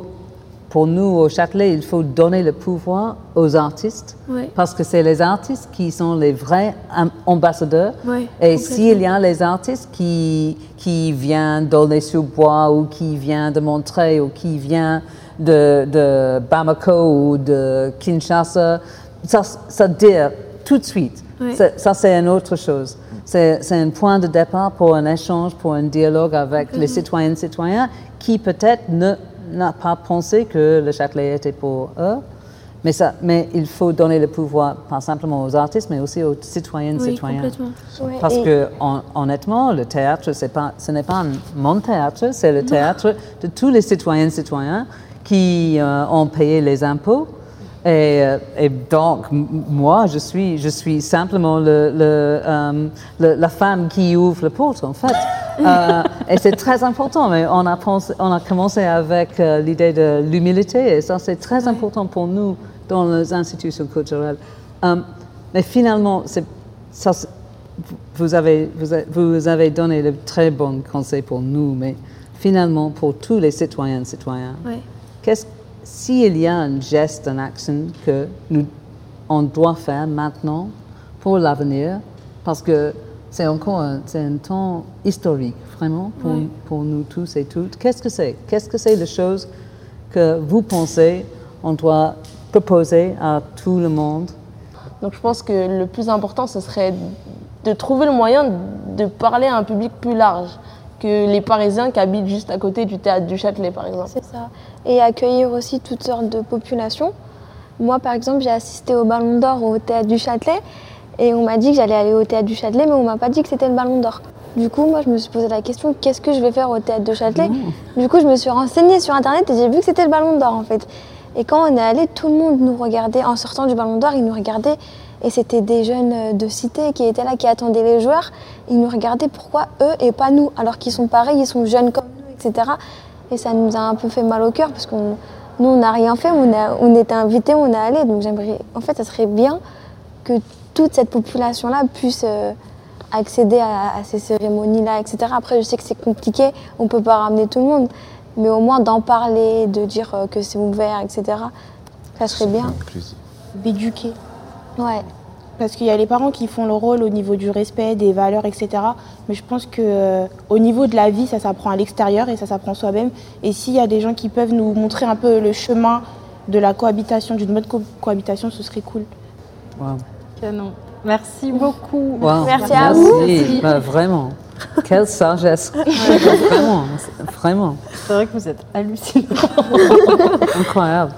pour nous au Châtelet, il faut donner le pouvoir aux artistes parce que c'est les artistes qui sont les vrais am- ambassadeurs. Et s'il y a les artistes qui, qui viennent d'Aulnay-sous-Bois ou qui viennent de Montreuil ou qui viennent de, de Bamako ou de Kinshasa, ça, ça dire tout de suite. Ça, ça, c'est une autre chose. C'est c'est un point de départ pour un échange, pour un dialogue avec les citoyennes et citoyens qui peut-être ne n'a pas pensé que le Châtelet était pour eux. Mais, ça, mais il faut donner le pouvoir, pas simplement aux artistes, mais aussi aux citoyennes et Oui, citoyens. complètement. Parce que hon- honnêtement, le théâtre, c'est pas, ce n'est pas un- mon théâtre, c'est le théâtre de tous les citoyennes et citoyens qui euh, ont payé les impôts. Et, euh, et donc, moi, je suis, je suis simplement le, le, euh, le- la femme qui ouvre la porte, en fait. Euh, et c'est très important. Mais on a, pensé, on a commencé avec euh, l'idée de l'humilité, et ça, c'est très important pour nous dans les institutions culturelles. Mais finalement, ça, vous avez, vous avez, vous avez donné de très bons conseils pour nous, mais finalement, pour tous les citoyens et citoyens, qu'est-ce, s'il y a un geste, une action que nous, on doit faire maintenant pour l'avenir, parce que c'est encore un, un temps historique, vraiment, pour, pour nous tous et toutes. Qu'est-ce que c'est? Qu'est-ce que c'est les choses que vous pensez on doit proposer à tout le monde? Donc je pense que le plus important, ce serait de trouver le moyen de parler à un public plus large que les Parisiens qui habitent juste à côté du théâtre du Châtelet, par exemple. C'est ça. Et accueillir aussi toutes sortes de populations. Moi, par exemple, j'ai assisté au Ballon d'Or au Théâtre du Châtelet et on m'a dit que j'allais aller au Théâtre du Châtelet, mais on m'a pas dit que c'était le Ballon d'Or. Du coup, moi, je me suis posé la question qu'est-ce que je vais faire au Théâtre du Châtelet? Du coup, je me suis renseignée sur Internet et j'ai vu que c'était le Ballon d'Or, en fait. Et quand on est allé, tout le monde nous regardait. En sortant du Ballon d'Or, ils nous regardaient. Et c'était des jeunes euh, de cité qui étaient là, qui attendaient les joueurs. Ils nous regardaient pourquoi eux et pas nous, alors qu'ils sont pareils, ils sont jeunes comme nous, etc. Et ça nous a un peu fait mal au cœur parce qu'on nous, on n'a rien fait, on, a, on était invités, on est allés. Donc j'aimerais, en fait, ça serait bien que toute cette population-là puisse euh, accéder à, à ces cérémonies-là, etc. Après, je sais que c'est compliqué, on ne peut pas ramener tout le monde, mais au moins d'en parler, de dire euh, que c'est ouvert, etc. Ça serait bien. D'éduquer. Ouais. Parce qu'il y a les parents qui font le rôle au niveau du respect, des valeurs, etc. Mais je pense que euh, au niveau de la vie, ça s'apprend à l'extérieur et ça s'apprend soi-même. Et s'il y a des gens qui peuvent nous montrer un peu le chemin de la cohabitation, d'une bonne co- cohabitation, ce serait cool. Wow. Canon. Merci beaucoup. Wow. Merci à vous. Merci. Bah, vraiment. Quelle sagesse. vraiment, vraiment. C'est vrai que vous êtes hallucinant. Incroyable.